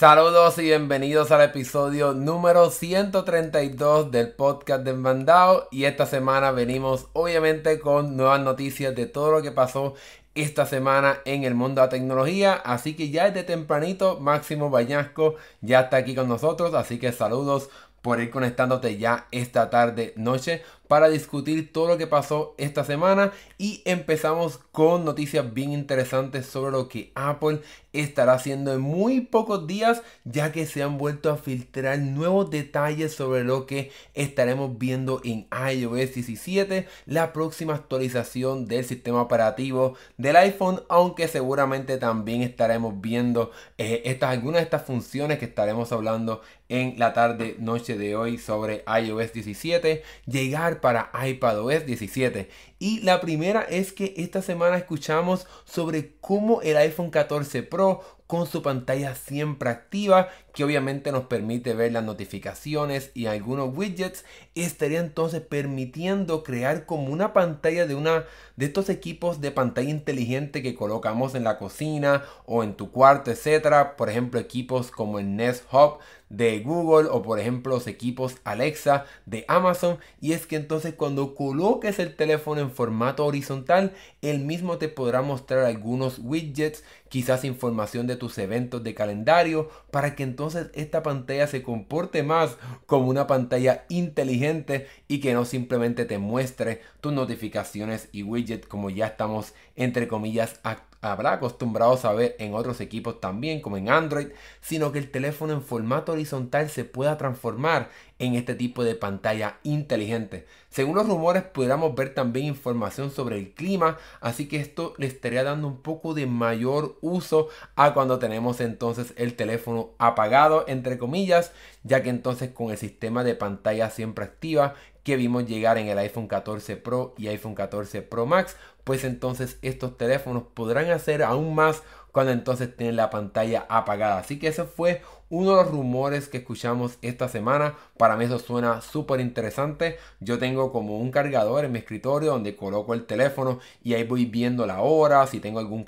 Saludos y bienvenidos al episodio número 132 del podcast de Mandao y esta semana venimos obviamente con nuevas noticias de todo lo que pasó esta semana en el mundo de la tecnología. Así que ya desde tempranito, Máximo Bañasco ya está aquí con nosotros. Así que saludos por ir conectándote ya esta tarde, noche para discutir todo lo que pasó esta semana y empezamos con noticias bien interesantes sobre lo que Apple estará haciendo en muy pocos días ya que se han vuelto a filtrar nuevos detalles sobre lo que estaremos viendo en iOS 17 la próxima actualización del sistema operativo del iPhone aunque seguramente también estaremos viendo eh, estas, algunas de estas funciones que estaremos hablando en la tarde noche de hoy sobre iOS 17 llegar para iPadOS 17. Y la primera es que esta semana escuchamos sobre cómo el iPhone 14 Pro con su pantalla siempre activa, que obviamente nos permite ver las notificaciones y algunos widgets, estaría entonces permitiendo crear como una pantalla de una de estos equipos de pantalla inteligente que colocamos en la cocina o en tu cuarto, etcétera. Por ejemplo, equipos como el Nest Hub de Google o por ejemplo los equipos Alexa de Amazon y es que entonces cuando coloques el teléfono formato horizontal el mismo te podrá mostrar algunos widgets quizás información de tus eventos de calendario para que entonces esta pantalla se comporte más como una pantalla inteligente y que no simplemente te muestre tus notificaciones y widgets como ya estamos entre comillas habrá acostumbrados a ver en otros equipos también, como en Android, sino que el teléfono en formato horizontal se pueda transformar en este tipo de pantalla inteligente. Según los rumores, pudiéramos ver también información sobre el clima, así que esto le estaría dando un poco de mayor uso a cuando tenemos entonces el teléfono apagado, entre comillas, ya que entonces con el sistema de pantalla siempre activa que vimos llegar en el iPhone 14 Pro y iPhone 14 Pro Max, pues entonces estos teléfonos podrán hacer aún más cuando entonces tienen la pantalla apagada. Así que ese fue uno de los rumores que escuchamos esta semana. Para mí eso suena súper interesante. Yo tengo como un cargador en mi escritorio donde coloco el teléfono y ahí voy viendo la hora, si tengo algún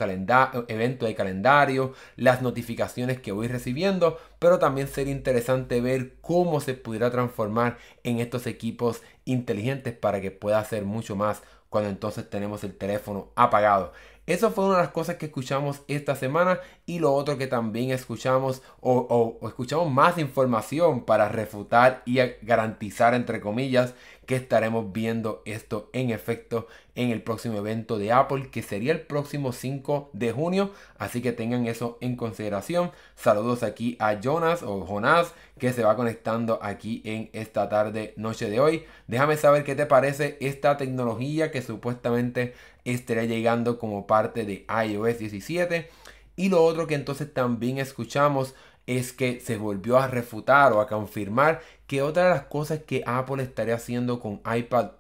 evento de calendario, las notificaciones que voy recibiendo. Pero también sería interesante ver cómo se pudiera transformar en estos equipos inteligentes para que pueda hacer mucho más cuando entonces tenemos el teléfono apagado. Eso fue una de las cosas que escuchamos esta semana y lo otro que también escuchamos o, escuchamos más información para refutar y garantizar entre comillas que estaremos viendo esto en efecto en el próximo evento de Apple que sería el próximo 5 de junio. Así que tengan eso en consideración. Saludos aquí a Jonas o Jonas que se va conectando aquí en esta tarde noche de hoy. Déjame saber qué te parece esta tecnología que supuestamente estará llegando como parte de iOS 17 y lo otro que entonces también escuchamos es que se volvió a refutar o a confirmar que otra de las cosas que Apple estaría haciendo con iPad,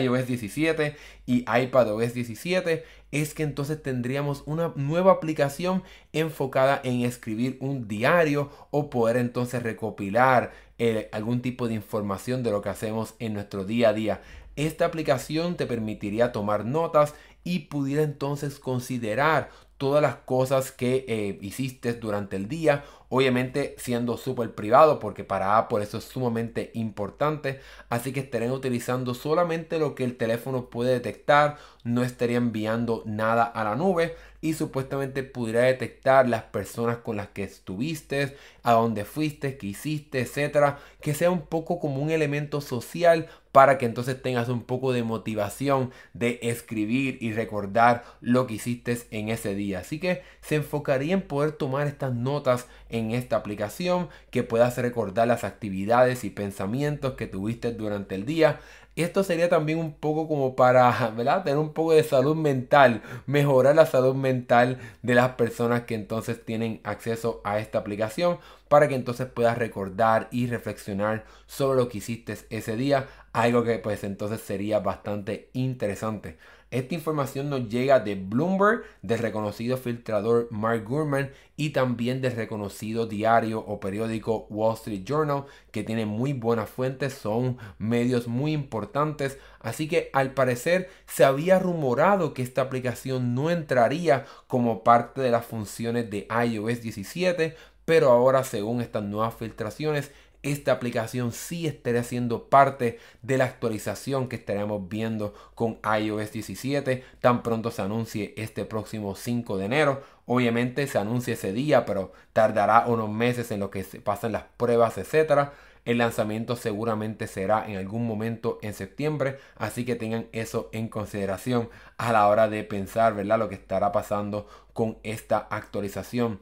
iOS 17 y iPadOS 17 es que entonces tendríamos una nueva aplicación enfocada en escribir un diario o poder entonces recopilar eh, algún tipo de información de lo que hacemos en nuestro día a día. Esta aplicación te permitiría tomar notas y pudiera entonces considerar todas las cosas que eh, hiciste durante el día obviamente siendo súper privado porque para Apple eso es sumamente importante. Así que estarían utilizando solamente lo que el teléfono puede detectar no estaría enviando nada a la nube y supuestamente pudiera detectar las personas con las que estuviste, a dónde fuiste, qué hiciste, etcétera, que sea un poco como un elemento social para que entonces tengas un poco de motivación de escribir y recordar lo que hiciste en ese día. Así que se enfocaría en poder tomar estas notas en esta aplicación, que puedas recordar las actividades y pensamientos que tuviste durante el día. Esto sería también un poco como para, ¿verdad? Tener un poco de salud mental, mejorar la salud mental de las personas que entonces tienen acceso a esta aplicación para que entonces puedas recordar y reflexionar sobre lo que hiciste ese día, algo que pues entonces sería bastante interesante. Esta información nos llega de Bloomberg, del reconocido filtrador Mark Gurman y también del reconocido diario o periódico Wall Street Journal, que tiene muy buenas fuentes, son medios muy importantes. Así que al parecer se había rumorado que esta aplicación no entraría como parte de las funciones de iOS 17, pero ahora según estas nuevas filtraciones esta aplicación sí estaría siendo parte de la actualización que estaremos viendo con iOS 17 tan pronto se anuncie este próximo 5 de enero. Obviamente se anuncia ese día, pero tardará unos meses en lo que se pasan las pruebas, etcétera. El lanzamiento seguramente será en algún momento en septiembre, así que tengan eso en consideración a la hora de pensar, ¿verdad? Lo que estará pasando con esta actualización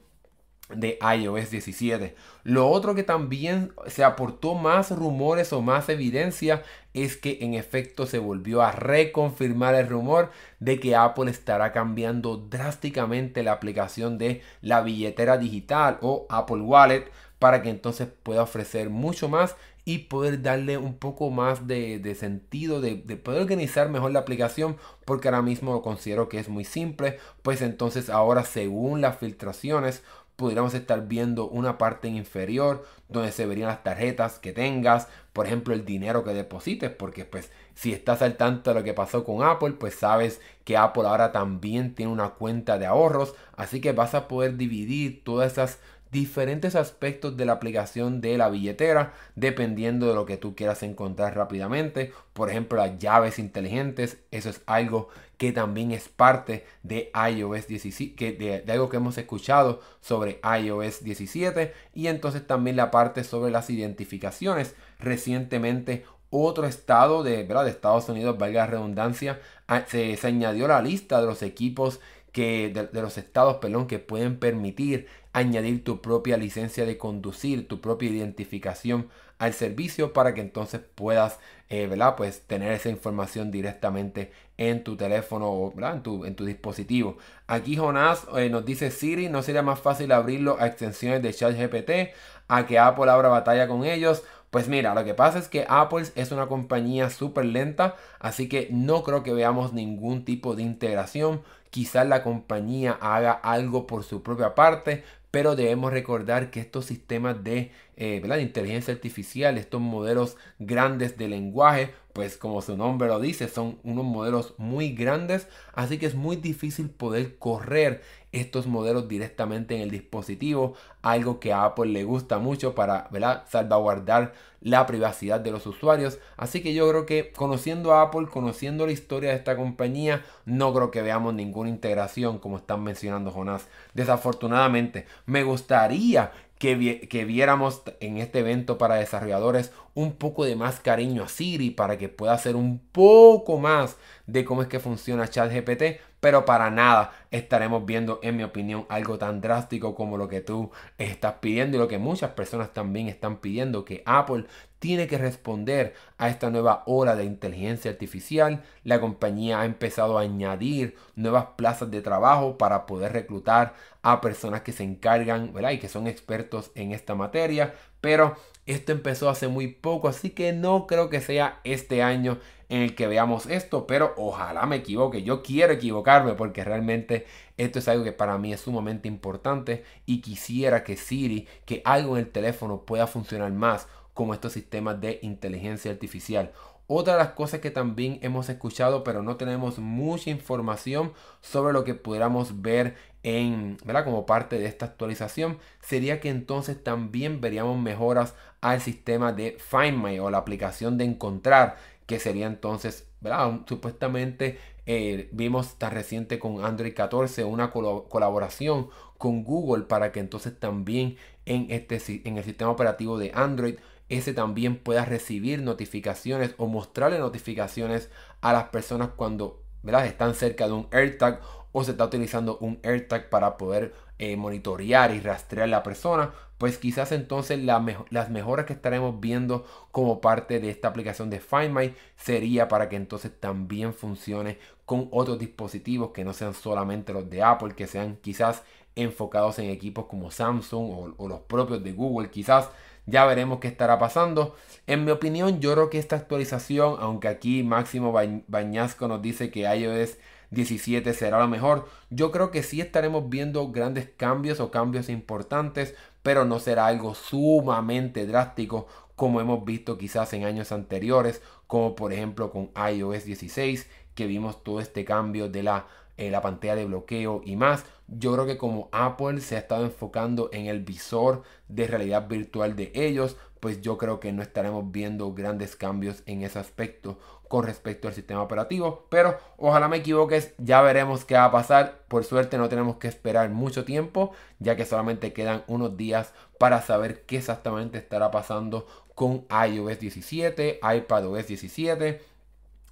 de iOS 17. Lo otro que también se aportó más rumores o más evidencia es que en efecto se volvió a reconfirmar el rumor de que Apple estará cambiando drásticamente la aplicación de la billetera digital o Apple Wallet para que entonces pueda ofrecer mucho más y poder darle un poco más de, sentido, de, de, poder organizar mejor la aplicación, porque ahora mismo considero que es muy simple, pues entonces ahora según las filtraciones pudiéramos estar viendo una parte inferior donde se verían las tarjetas que tengas, por ejemplo el dinero que deposites, porque pues si estás al tanto de lo que pasó con Apple, pues sabes que Apple ahora también tiene una cuenta de ahorros, así que vas a poder dividir todas esas diferentes aspectos de la aplicación de la billetera dependiendo de lo que tú quieras encontrar rápidamente. Por ejemplo, las llaves inteligentes, eso es algo que también es parte de iOS 17, que de, algo que hemos escuchado sobre iOS 17 y entonces también la parte sobre las identificaciones. Recientemente otro estado de, ¿verdad? de Estados Unidos, valga la redundancia, se, se añadió la lista de los equipos que de, los estados perdón, que pueden permitir añadir tu propia licencia de conducir, tu propia identificación al servicio para que entonces puedas eh, ¿verdad? Pues tener esa información directamente en tu teléfono o En, tu, en tu dispositivo. Aquí Jonás eh, nos dice Siri, ¿no sería más fácil abrirlo a extensiones de ChatGPT a que Apple abra batalla con ellos? Pues mira, lo que pasa es que Apple es una compañía súper lenta, así que no creo que veamos ningún tipo de integración. Quizás la compañía haga algo por su propia parte, pero debemos recordar que estos sistemas de, eh, inteligencia artificial, estos modelos grandes de lenguaje, pues como su nombre lo dice, son unos modelos muy grandes, así que es muy difícil poder correr estos modelos directamente en el dispositivo, algo que a Apple le gusta mucho para salvaguardar la privacidad de los usuarios. Así que yo creo que conociendo a Apple, conociendo la historia de esta compañía, no creo que veamos ninguna integración como están mencionando Jonás. Desafortunadamente, me gustaría que, que, viéramos en este evento para desarrolladores un poco de más cariño a Siri para que pueda hacer un poco más de cómo es que funciona ChatGPT, pero para nada estaremos viendo, en mi opinión, algo tan drástico como lo que tú estás pidiendo y lo que muchas personas también están pidiendo, que Apple tiene que responder a esta nueva ola de inteligencia artificial. La compañía ha empezado a añadir nuevas plazas de trabajo para poder reclutar a personas que se encargan ¿verdad? y que son expertos en esta materia. Pero esto empezó hace muy poco, así que no creo que sea este año en el que veamos esto, pero ojalá me equivoque. Yo quiero equivocarme porque realmente esto es algo que para mí es sumamente importante y quisiera que Siri, que algo en el teléfono pueda funcionar más como estos sistemas de inteligencia artificial. Otra de las cosas que también hemos escuchado, pero no tenemos mucha información sobre lo que pudiéramos ver en, ¿verdad? Como parte de esta actualización, sería que entonces también veríamos mejoras al sistema de Find My o la aplicación de encontrar, que sería entonces. Supuestamente eh, vimos tan reciente con Android 14 una colaboración con Google para que entonces también en, este, en el sistema operativo de Android ese también pueda recibir notificaciones o mostrarle notificaciones a las personas cuando están cerca de un AirTag o se está utilizando un AirTag para poder eh, monitorear y rastrear a la persona, pues quizás entonces las mejoras que estaremos viendo como parte de esta aplicación de Find My sería para que entonces también funcione con otros dispositivos que no sean solamente los de Apple, que sean quizás enfocados en equipos como Samsung o, o los propios de Google, quizás ya veremos qué estará pasando. En mi opinión, yo creo que esta actualización, aunque aquí Máximo Bañasco nos dice que iOS 17 será lo mejor, yo creo que sí estaremos viendo grandes cambios o cambios importantes, pero no será algo sumamente drástico como hemos visto quizás en años anteriores, como por ejemplo con iOS 16, que vimos todo este cambio de la, eh, la pantalla de bloqueo y más. Yo creo que como Apple se ha estado enfocando en el visor de realidad virtual de ellos, pues yo creo que no estaremos viendo grandes cambios en ese aspecto con respecto al sistema operativo. Pero ojalá me equivoques, ya veremos qué va a pasar. Por suerte no tenemos que esperar mucho tiempo, ya que solamente quedan unos días para saber qué exactamente estará pasando con iOS 17, iPadOS 17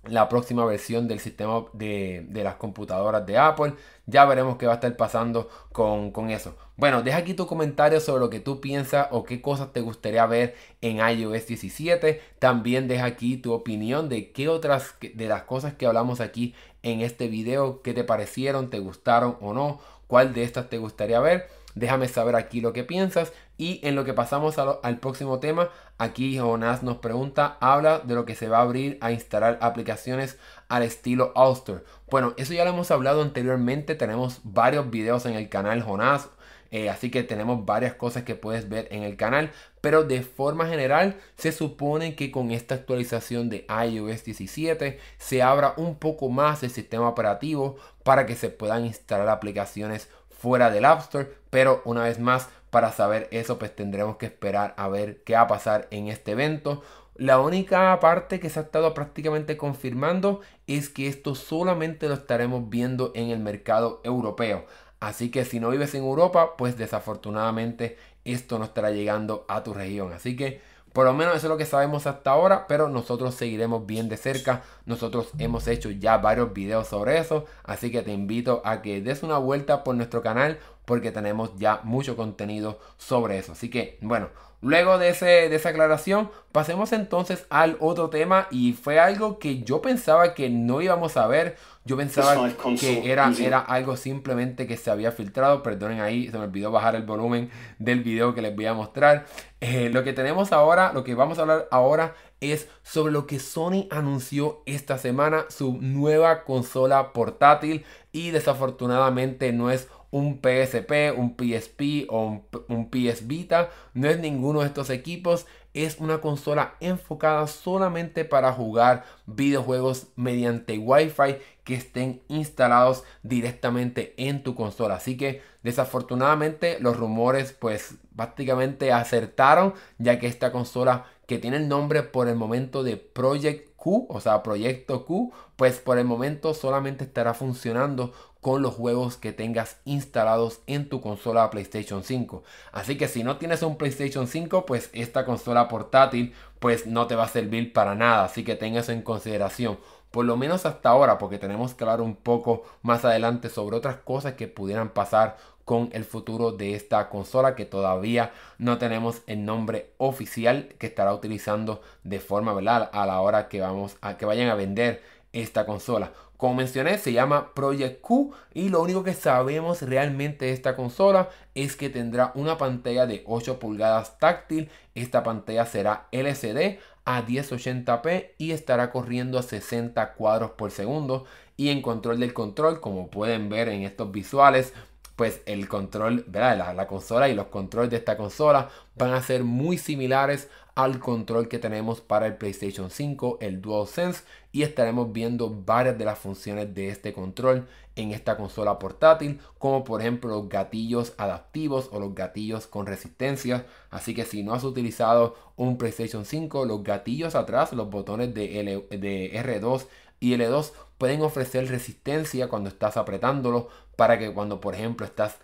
la próxima versión del sistema de, las computadoras de Apple. Ya veremos qué va a estar pasando con, con, eso. Bueno, deja aquí tu comentario sobre lo que tú piensas o qué cosas te gustaría ver en iOS 17. También deja aquí tu opinión de qué otras de las cosas que hablamos aquí en este video, qué te parecieron, te gustaron o no, cuál de estas te gustaría ver. Déjame saber aquí lo que piensas. Y en lo que pasamos al próximo tema, aquí Jonas nos pregunta, habla de lo que se va a abrir a instalar aplicaciones al estilo Auster. Bueno, eso ya lo hemos hablado anteriormente, tenemos varios videos en el canal Jonas. Eh, así que tenemos varias cosas que puedes ver en el canal. Pero de forma general se supone que con esta actualización de iOS 17 se abra un poco más el sistema operativo para que se puedan instalar aplicaciones fuera del App Store. Pero una vez más, para saber eso, pues tendremos que esperar a ver qué va a pasar en este evento. La única parte que se ha estado prácticamente confirmando es que esto solamente lo estaremos viendo en el mercado europeo. Así que si no vives en Europa, pues desafortunadamente esto no estará llegando a tu región. Así que por lo menos eso es lo que sabemos hasta ahora, pero nosotros seguiremos bien de cerca. Nosotros hemos hecho ya varios videos sobre eso, así que te invito a que des una vuelta por nuestro canal porque tenemos ya mucho contenido sobre eso. Así que, bueno, luego de, de esa aclaración, pasemos entonces al otro tema y fue algo que yo pensaba que no íbamos a ver. Yo pensaba que era, era algo simplemente que se había filtrado. Perdonen ahí, se me olvidó bajar el volumen del video que les voy a mostrar. Eh, lo que tenemos ahora, lo que vamos a hablar ahora es sobre lo que Sony anunció esta semana, su nueva consola portátil y desafortunadamente no es un PSP, un PSP o un, PS Vita. No es ninguno de estos equipos. Es una consola enfocada solamente para jugar videojuegos mediante Wi-Fi que estén instalados directamente en tu consola. Así que desafortunadamente los rumores pues prácticamente acertaron ya que esta consola que tiene el nombre por el momento de Project Q, o sea, Proyecto Q, pues por el momento solamente estará funcionando con los juegos que tengas instalados en tu consola PlayStation 5. Así que si no tienes un PlayStation 5, pues esta consola portátil pues no te va a servir para nada, así que tengas en consideración por lo menos hasta ahora, porque tenemos que hablar un poco más adelante sobre otras cosas que pudieran pasar con el futuro de esta consola que todavía no tenemos el nombre oficial que estará utilizando de forma ¿verdad? a la hora que vamos a que vayan a vender esta consola. Como mencioné, se llama Project Q y lo único que sabemos realmente de esta consola es que tendrá una pantalla de 8 pulgadas táctil. Esta pantalla será LCD a 1080p y estará corriendo a 60 cuadros por segundo. Y en control del control, como pueden ver en estos visuales, pues el control, ¿verdad? La, la, consola y los controles de esta consola van a ser muy similares al control que tenemos para el PlayStation 5, el DualSense, y estaremos viendo varias de las funciones de este control en esta consola portátil, como por ejemplo los gatillos adaptivos o los gatillos con resistencia. Así que si no has utilizado un PlayStation 5, los gatillos atrás, los botones de, L, de R2 y L2 pueden ofrecer resistencia cuando estás apretándolo para que cuando por ejemplo estás.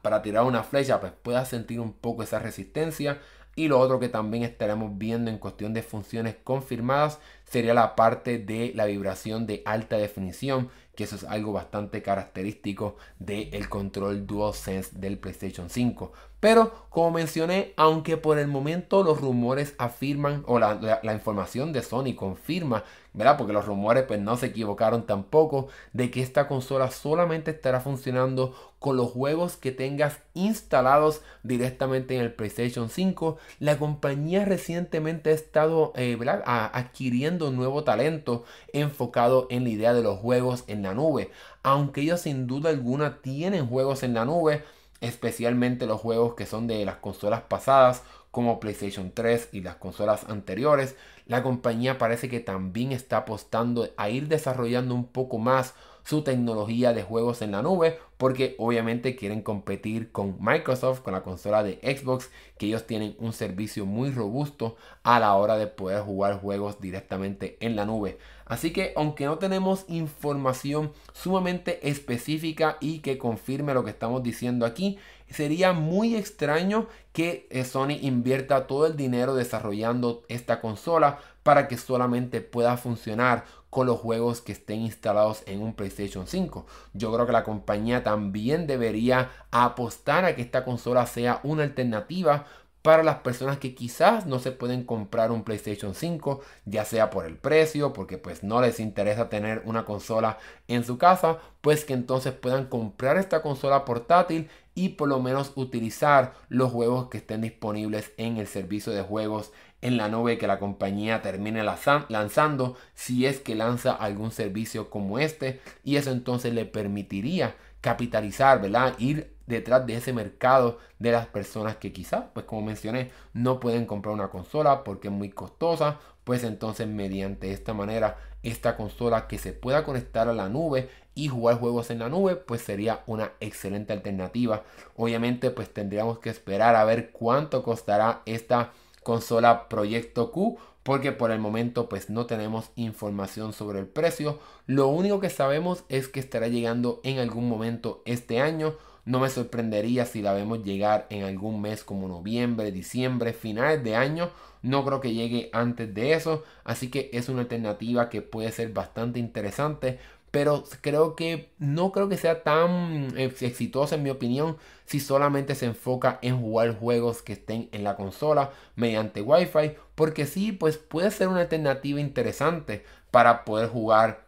Para tirar una flecha, pues puedas sentir un poco esa resistencia. Y lo otro que también estaremos viendo en cuestión de funciones confirmadas sería la parte de la vibración de alta definición, que eso es algo bastante característico del control DualSense del PlayStation 5. Pero como mencioné, aunque por el momento los rumores afirman o la, información de Sony confirma, ¿verdad? Porque los rumores pues no se equivocaron tampoco de que esta consola solamente estará funcionando con los juegos que tengas instalados directamente en el PlayStation 5. La compañía recientemente ha estado eh, adquiriendo nuevo talento enfocado en la idea de los juegos en la nube. Aunque ellos sin duda alguna tienen juegos en la nube especialmente los juegos que son de las consolas pasadas, como PlayStation 3 y las consolas anteriores, la compañía parece que también está apostando a ir desarrollando un poco más su tecnología de juegos en la nube porque obviamente quieren competir con Microsoft, con la consola de Xbox, que ellos tienen un servicio muy robusto a la hora de poder jugar juegos directamente en la nube. Así que aunque no tenemos información sumamente específica y que confirme lo que estamos diciendo aquí, sería muy extraño que eh, Sony invierta todo el dinero desarrollando esta consola para que solamente pueda funcionar con los juegos que estén instalados en un PlayStation 5. Yo creo que la compañía también debería apostar a que esta consola sea una alternativa para las personas que quizás no se pueden comprar un PlayStation 5, ya sea por el precio, porque pues no les interesa tener una consola en su casa, pues que entonces puedan comprar esta consola portátil y por lo menos utilizar los juegos que estén disponibles en el servicio de juegos en la nube que la compañía termine lanzando si es que lanza algún servicio como este y eso entonces le permitiría capitalizar, ¿verdad? Ir detrás de ese mercado de las personas que quizás, pues como mencioné, no pueden comprar una consola porque es muy costosa, pues entonces mediante esta manera, esta consola que se pueda conectar a la nube y jugar juegos en la nube, pues sería una excelente alternativa. Obviamente, pues tendríamos que esperar a ver cuánto costará esta consola Proyecto Q porque por el momento pues no tenemos información sobre el precio. Lo único que sabemos es que estará llegando en algún momento este año. No me sorprendería si la vemos llegar en algún mes como noviembre, diciembre, finales de año. No creo que llegue antes de eso. Así que es una alternativa que puede ser bastante interesante pero creo que no creo que sea tan exitosa en mi opinión si solamente se enfoca en jugar juegos que estén en la consola mediante Wi-Fi, porque sí, pues puede ser una alternativa interesante para poder jugar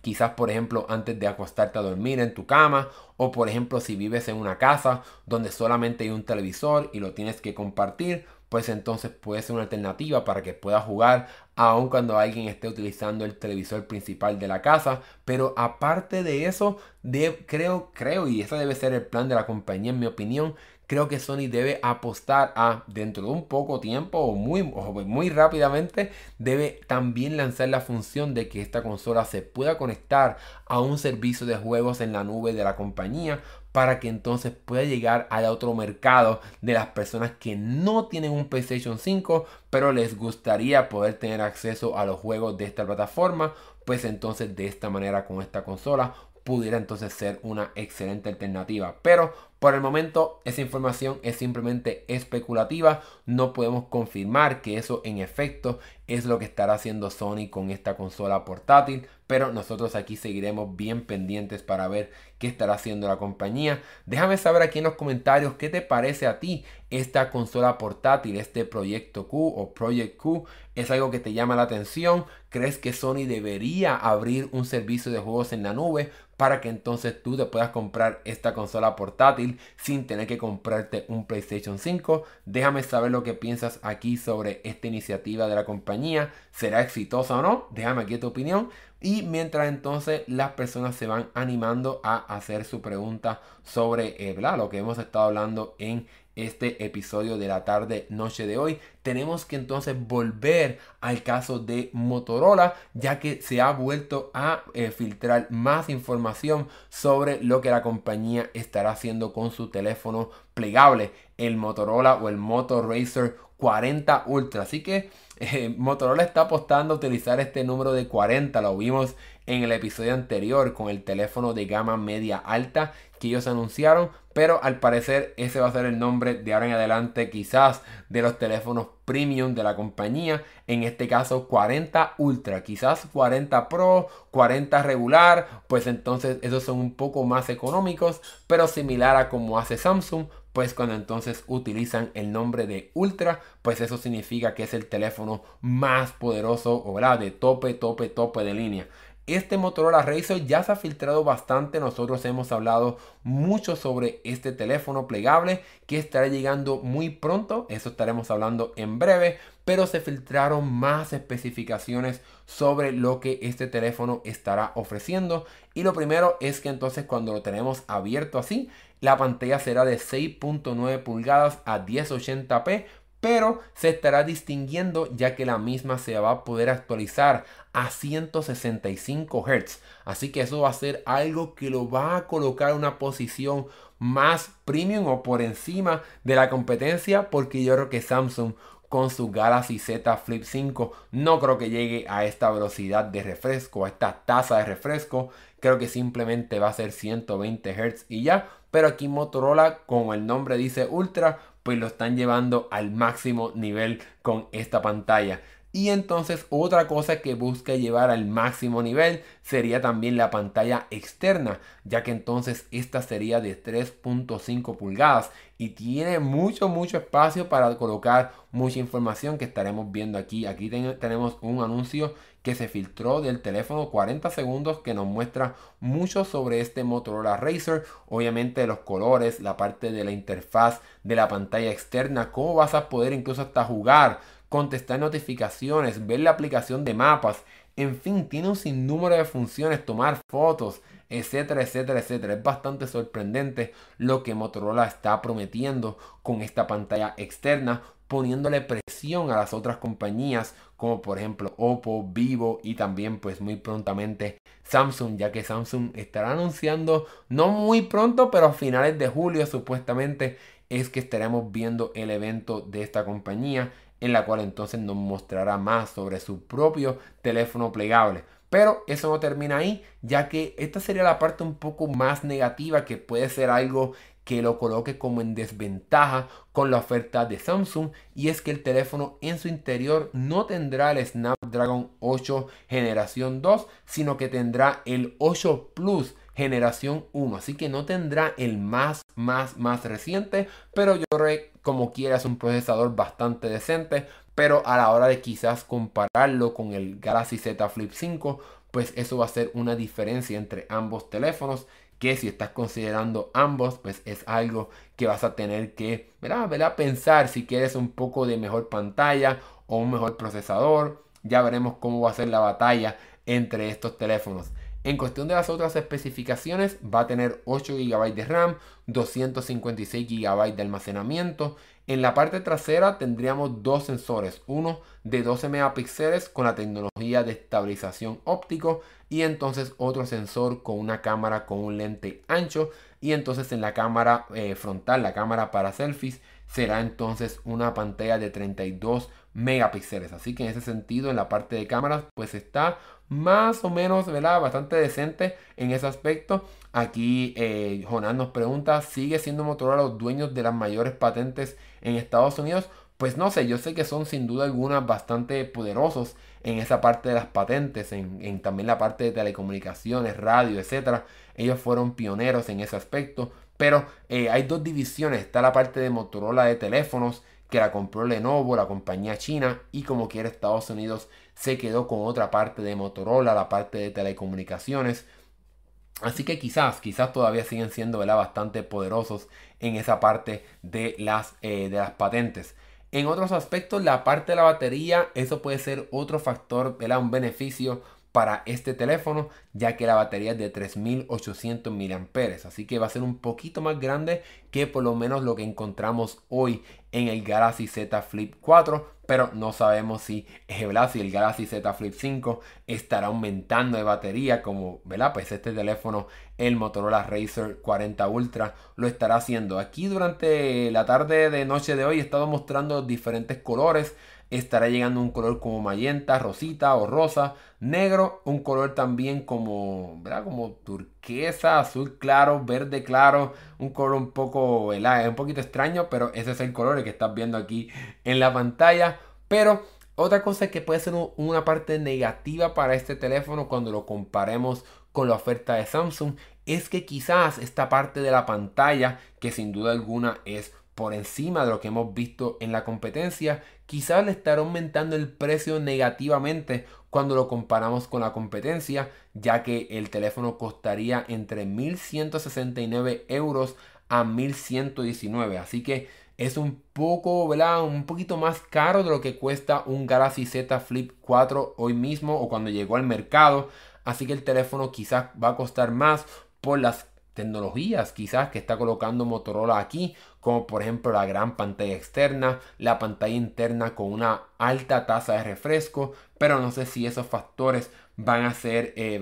quizás por ejemplo antes de acostarte a dormir en tu cama o por ejemplo si vives en una casa donde solamente hay un televisor y lo tienes que compartir pues entonces puede ser una alternativa para que puedas jugar aun cuando alguien esté utilizando el televisor principal de la casa. Pero aparte de eso, de, creo, creo, y ese debe ser el plan de la compañía en mi opinión, creo que Sony debe apostar a, dentro de un poco tiempo o muy, muy rápidamente, debe también lanzar la función de que esta consola se pueda conectar a un servicio de juegos en la nube de la compañía para que entonces pueda llegar al otro mercado de las personas que no tienen un PlayStation 5 pero les gustaría poder tener acceso a los juegos de esta plataforma pues entonces de esta manera con esta consola pudiera entonces ser una excelente alternativa. Pero por el momento esa información es simplemente especulativa, no podemos confirmar que eso en efecto es lo que estará haciendo Sony con esta consola portátil, pero nosotros aquí seguiremos bien pendientes para ver qué estará haciendo la compañía. Déjame saber aquí en los comentarios qué te parece a ti esta consola portátil, este proyecto Q o Project Q. ¿Es algo que te llama la atención? ¿Crees que Sony debería abrir un servicio de juegos en la nube para que entonces tú te puedas comprar esta consola portátil sin tener que comprarte un PlayStation 5. Déjame saber lo que piensas aquí sobre esta iniciativa de la compañía. ¿Será exitosa o no? Déjame aquí tu opinión. Y mientras entonces las personas se van animando a hacer su pregunta sobre eh, lo que hemos estado hablando en este episodio de la tarde noche de hoy. Tenemos que entonces volver al caso de Motorola ya que se ha vuelto a eh, filtrar más información sobre lo que la compañía estará haciendo con su teléfono plegable el Motorola o el Moto Racer 40 Ultra. Así que eh, Motorola está apostando a utilizar este número de 40 lo vimos en el episodio anterior con el teléfono de gama media alta que ellos anunciaron, pero al parecer ese va a ser el nombre de ahora en adelante quizás de los teléfonos premium de la compañía, en este caso 40 Ultra, quizás 40 Pro, 40 regular, pues entonces esos son un poco más económicos, pero similar a como hace Samsung, pues cuando entonces utilizan el nombre de Ultra, pues eso significa que es el teléfono más poderoso, o de tope, tope, tope de línea. Este Motorola Razr ya se ha filtrado bastante, nosotros hemos hablado mucho sobre este teléfono plegable que estará llegando muy pronto, eso estaremos hablando en breve, pero se filtraron más especificaciones sobre lo que este teléfono estará ofreciendo. Y lo primero es que entonces cuando lo tenemos abierto así, la pantalla será de 6.9 pulgadas a 1080p pero se estará distinguiendo ya que la misma se va a poder actualizar a 165 Hz. Así que eso va a ser algo que lo va a colocar en una posición más premium o por encima de la competencia porque yo creo que Samsung con su Galaxy Z Flip 5 no creo que llegue a esta velocidad de refresco, a esta tasa de refresco. Creo que simplemente va a ser 120 Hz y ya. Pero aquí Motorola, como el nombre dice Ultra, pues lo están llevando al máximo nivel con esta pantalla. Y entonces otra cosa que busca llevar al máximo nivel sería también la pantalla externa, ya que entonces esta sería de 3.5 pulgadas y tiene mucho, mucho espacio para colocar mucha información que estaremos viendo aquí. Aquí tenemos un anuncio que se filtró del teléfono 40 segundos que nos muestra mucho sobre este Motorola Racer. Obviamente los colores, la parte de la interfaz de la pantalla externa, cómo vas a poder incluso hasta jugar contestar notificaciones, ver la aplicación de mapas, en fin, tiene un sinnúmero de funciones, tomar fotos, etcétera, etcétera, etcétera. Es bastante sorprendente lo que Motorola está prometiendo con esta pantalla externa, poniéndole presión a las otras compañías como por ejemplo Oppo, Vivo y también pues muy prontamente Samsung, ya que Samsung estará anunciando no muy pronto, pero a finales de julio supuestamente es que estaremos viendo el evento de esta compañía en la cual entonces nos mostrará más sobre su propio teléfono plegable. Pero eso no termina ahí, ya que esta sería la parte un poco más negativa que puede ser algo que lo coloque como en desventaja con la oferta de Samsung y es que el teléfono en su interior no tendrá el Snapdragon 8 generación 2 sino que tendrá el 8 Plus generación 1 así que no tendrá el más más más reciente pero yo como quieras un procesador bastante decente, pero a la hora de quizás compararlo con el Galaxy Z Flip 5, pues eso va a ser una diferencia entre ambos teléfonos que si estás considerando ambos, pues es algo que vas a tener que ¿verdad? pensar si quieres un poco de mejor pantalla o un mejor procesador. Ya veremos cómo va a ser la batalla entre estos teléfonos. En cuestión de las otras especificaciones, va a tener 8 GB de RAM, 256 GB de almacenamiento. En la parte trasera tendríamos dos sensores, uno de 12 megapíxeles con la tecnología de estabilización óptico y entonces otro sensor con una cámara con un lente ancho y entonces en la cámara eh, frontal, la cámara para selfies, será entonces una pantalla de 32 megapíxeles. Así que en ese sentido, en la parte de cámaras, pues está más o menos, ¿verdad? Bastante decente en ese aspecto. Aquí eh, Jonás nos pregunta, ¿sigue siendo Motorola los dueños de las mayores patentes en Estados Unidos? Pues no sé, yo sé que son sin duda alguna bastante poderosos en esa parte de las patentes, en, también la parte de telecomunicaciones, radio, etcétera. Ellos fueron pioneros en ese aspecto. Pero eh, hay dos divisiones. Está la parte de Motorola de teléfonos que la compró Lenovo, la compañía china, y como quiere Estados Unidos se quedó con otra parte de Motorola, la parte de telecomunicaciones. Así que quizás, quizás todavía siguen siendo bastante poderosos en esa parte de las, eh, de las patentes. En otros aspectos, la parte de la batería, eso puede ser otro factor, un beneficio para este teléfono, ya que la batería es de 3800 mAh, así que va a ser un poquito más grande que por lo menos lo que encontramos hoy en el Galaxy Z Flip 4, pero no sabemos si, el Galaxy Z Flip 5 estará aumentando de batería como, ¿verdad? Pues este teléfono, el Motorola Racer 40 Ultra, lo estará haciendo. Aquí durante la tarde de noche de hoy he estado mostrando diferentes colores estará llegando un color como magenta, rosita o rosa, negro, un color también como, ¿verdad? Como turquesa, azul claro, verde claro, un color un poco, Es un poquito extraño, pero ese es el color que estás viendo aquí en la pantalla. Pero otra cosa que puede ser una parte negativa para este teléfono cuando lo comparemos con la oferta de Samsung es que quizás esta parte de la pantalla, que sin duda alguna es por encima de lo que hemos visto en la competencia, quizás le estará aumentando el precio negativamente cuando lo comparamos con la competencia, ya que el teléfono costaría entre 1.169 euros a 1.119. Así que es un poco, ¿verdad? Un poquito más caro de lo que cuesta un Galaxy Z Flip 4 hoy mismo o cuando llegó al mercado. Así que el teléfono quizás va a costar más por las tecnologías quizás que está colocando Motorola aquí, como por ejemplo la gran pantalla externa, la pantalla interna con una alta tasa de refresco, pero no sé si esos factores van a ser eh,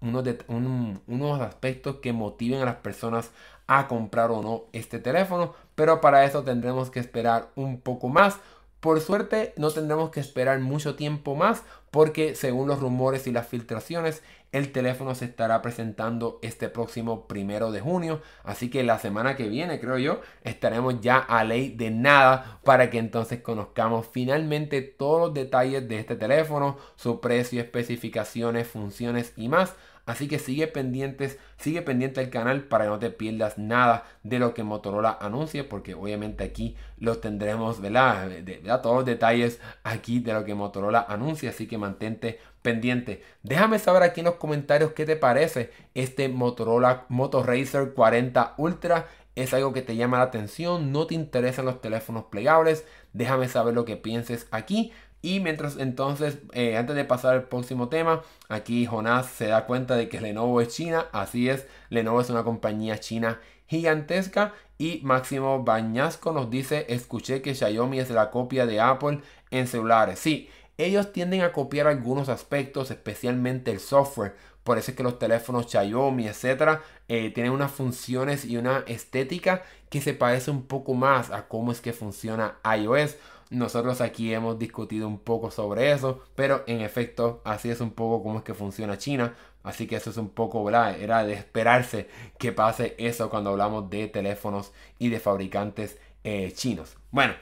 Unos, de, unos aspectos que motiven a las personas a comprar o no este teléfono, pero para eso tendremos que esperar un poco más. Por suerte no tendremos que esperar mucho tiempo más porque según los rumores y las filtraciones el teléfono se estará presentando este próximo primero de junio. Así que la semana que viene, creo yo, estaremos ya a ley de nada para que entonces conozcamos finalmente todos los detalles de este teléfono, su precio, especificaciones, funciones y más. Así que sigue pendientes, sigue pendiente el canal para que no te pierdas nada de lo que Motorola anuncie, porque obviamente aquí los tendremos, ¿verdad? De, Todos los detalles aquí de lo que Motorola anuncia, así que mantente pendiente. Déjame saber aquí en los comentarios qué te parece este Motorola Moto Racer 40 Ultra. Es algo que te llama la atención, no te interesan los teléfonos plegables. Déjame saber lo que pienses aquí. Y mientras entonces, eh, antes de pasar al próximo tema, aquí Jonás se da cuenta de que Lenovo es China. Así es, Lenovo es una compañía china gigantesca. Y Máximo Bañasco nos dice, escuché que Xiaomi es la copia de Apple en celulares. Sí, ellos tienden a copiar algunos aspectos, especialmente el software. Por eso es que los teléfonos Xiaomi, etcétera, eh, tienen unas funciones y una estética que se parece un poco más a cómo es que funciona iOS. Nosotros aquí hemos discutido un poco sobre eso, pero en efecto así es un poco como es que funciona China. Así que eso es un poco, ¿verdad? Era de esperarse que pase eso cuando hablamos de teléfonos y de fabricantes eh, chinos. Bueno,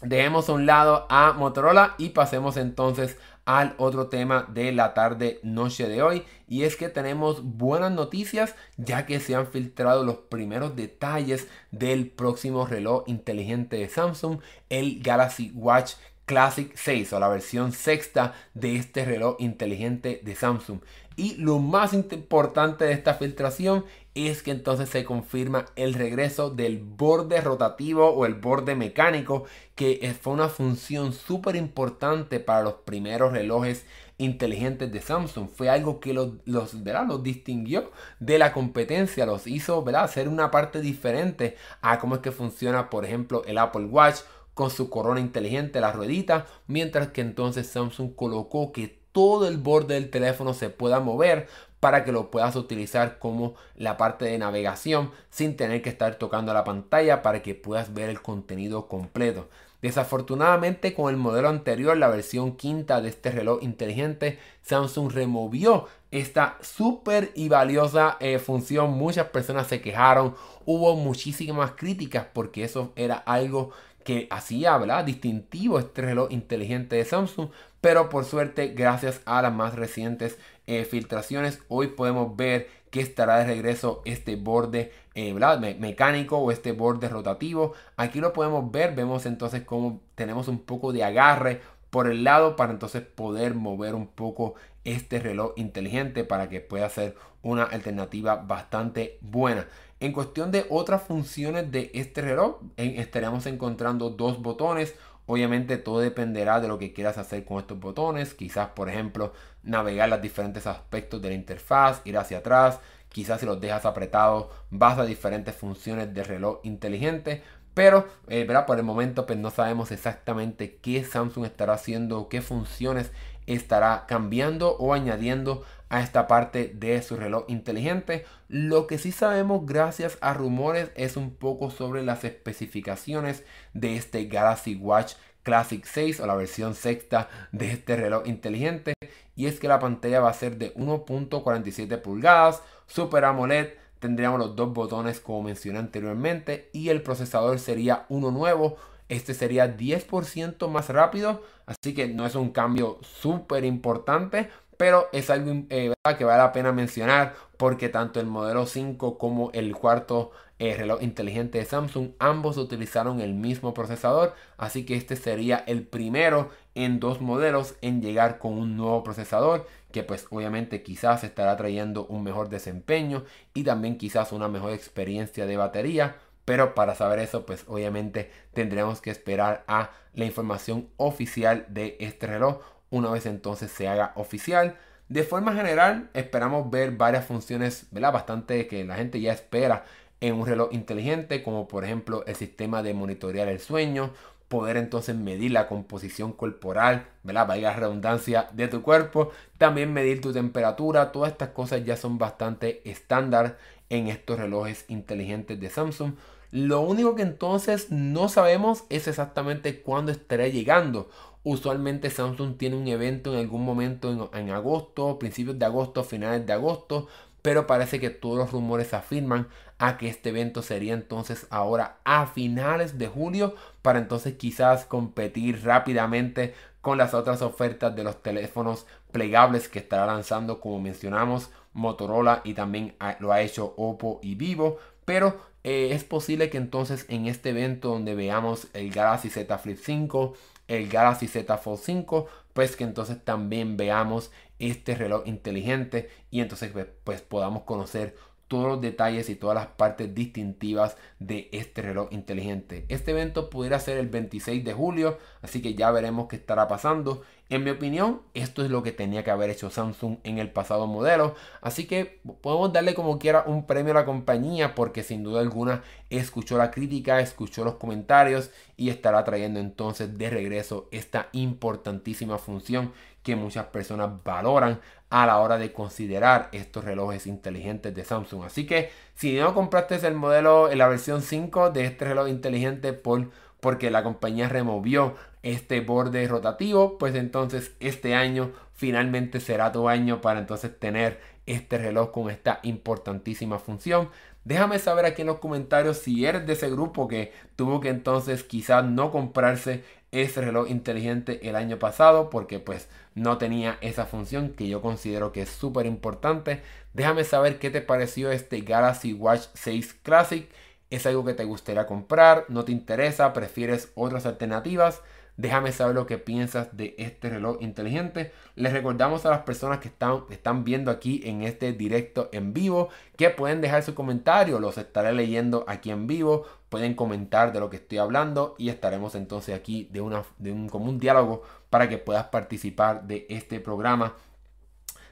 dejemos a un lado a Motorola y pasemos entonces al otro tema de la tarde noche de hoy y es que tenemos buenas noticias ya que se han filtrado los primeros detalles del próximo reloj inteligente de Samsung el Galaxy Watch Classic 6 o la versión sexta de este reloj inteligente de Samsung. Y lo más importante de esta filtración es que entonces se confirma el regreso del borde rotativo o el borde mecánico, que fue una función súper importante para los primeros relojes inteligentes de Samsung. Fue algo que los, los, los distinguió de la competencia, los hizo ¿verdad? hacer una parte diferente a cómo es que funciona, por ejemplo, el Apple Watch con su corona inteligente, la ruedita, mientras que entonces Samsung colocó que todo el borde del teléfono se pueda mover para que lo puedas utilizar como la parte de navegación sin tener que estar tocando la pantalla para que puedas ver el contenido completo. Desafortunadamente con el modelo anterior, la versión quinta de este reloj inteligente, Samsung removió esta súper y valiosa eh, función. Muchas personas se quejaron, hubo muchísimas críticas porque eso era algo que hacía, ¿verdad? Distintivo este reloj inteligente de Samsung, pero por suerte, gracias a las más recientes eh, filtraciones, hoy podemos ver que estará de regreso este borde eh, mecánico o este borde rotativo. Aquí lo podemos ver, vemos entonces cómo tenemos un poco de agarre por el lado para entonces poder mover un poco este reloj inteligente para que pueda ser una alternativa bastante buena. En cuestión de otras funciones de este reloj, estaremos encontrando dos botones. Obviamente todo dependerá de lo que quieras hacer con estos botones. Quizás, por ejemplo, navegar los diferentes aspectos de la interfaz, ir hacia atrás. Quizás si los dejas apretados vas a diferentes funciones de reloj inteligente. Pero eh, por el momento pues, no sabemos exactamente qué Samsung estará haciendo, qué funciones estará cambiando o añadiendo a esta parte de su reloj inteligente. Lo que sí sabemos gracias a rumores es un poco sobre las especificaciones de este Galaxy Watch Classic 6 o la versión sexta de este reloj inteligente. Y es que la pantalla va a ser de 1.47 pulgadas, Super AMOLED. Tendríamos los dos botones como mencioné anteriormente y el procesador sería uno nuevo este sería 10% más rápido, así que no es un cambio súper importante, pero es algo eh, que vale la pena mencionar porque tanto el modelo 5 como el cuarto eh, reloj inteligente de Samsung ambos utilizaron el mismo procesador así que este sería el primero en dos modelos en llegar con un nuevo procesador que pues obviamente quizás estará trayendo un mejor desempeño y también quizás una mejor experiencia de batería pero para saber eso, pues obviamente tendremos que esperar a la información oficial de este reloj. Una vez entonces se haga oficial, de forma general, esperamos ver varias funciones, ¿verdad? Bastante que la gente ya espera en un reloj inteligente, como por ejemplo el sistema de monitorear el sueño, poder entonces medir la composición corporal, ¿verdad? Vaya la redundancia de tu cuerpo, también medir tu temperatura, todas estas cosas ya son bastante estándar en estos relojes inteligentes de Samsung. Lo único que entonces no sabemos es exactamente cuándo estará llegando. Usualmente Samsung tiene un evento en algún momento en, agosto, principios de agosto, finales de agosto, pero parece que todos los rumores afirman a que este evento sería entonces ahora a finales de julio para entonces quizás competir rápidamente con las otras ofertas de los teléfonos plegables que estará lanzando como mencionamos Motorola y también lo ha hecho Oppo y Vivo. Pero eh, es posible que entonces en este evento donde veamos el Galaxy Z Flip 5 el Galaxy Z Fold 5 pues que entonces también veamos este reloj inteligente y entonces pues, podamos conocer todos los detalles y todas las partes distintivas de este reloj inteligente. Este evento pudiera ser el 26 de julio, así que ya veremos qué estará pasando. En mi opinión, esto es lo que tenía que haber hecho Samsung en el pasado modelo, así que podemos darle como quiera un premio a la compañía porque sin duda alguna escuchó la crítica, escuchó los comentarios y estará trayendo entonces de regreso esta importantísima función que muchas personas valoran a la hora de considerar estos relojes inteligentes de Samsung. Así que si no compraste el modelo en la versión 5 de este reloj inteligente por, porque la compañía removió este borde rotativo, pues entonces este año finalmente será tu año para entonces tener este reloj con esta importantísima función. Déjame saber aquí en los comentarios si eres de ese grupo que tuvo que entonces quizás no comprarse ese reloj inteligente el año pasado porque pues no tenía esa función que yo considero que es súper importante. Déjame saber qué te pareció este Galaxy Watch 6 Classic. ¿Es algo que te gustaría comprar? ¿No te interesa? ¿Prefieres otras alternativas? Déjame saber lo que piensas de este reloj inteligente. Les recordamos a las personas que están, están viendo aquí en este directo en vivo que pueden dejar su comentario. Los estaré leyendo aquí en vivo. Pueden comentar de lo que estoy hablando y estaremos entonces aquí de, una, de un común diálogo para que puedas participar de este programa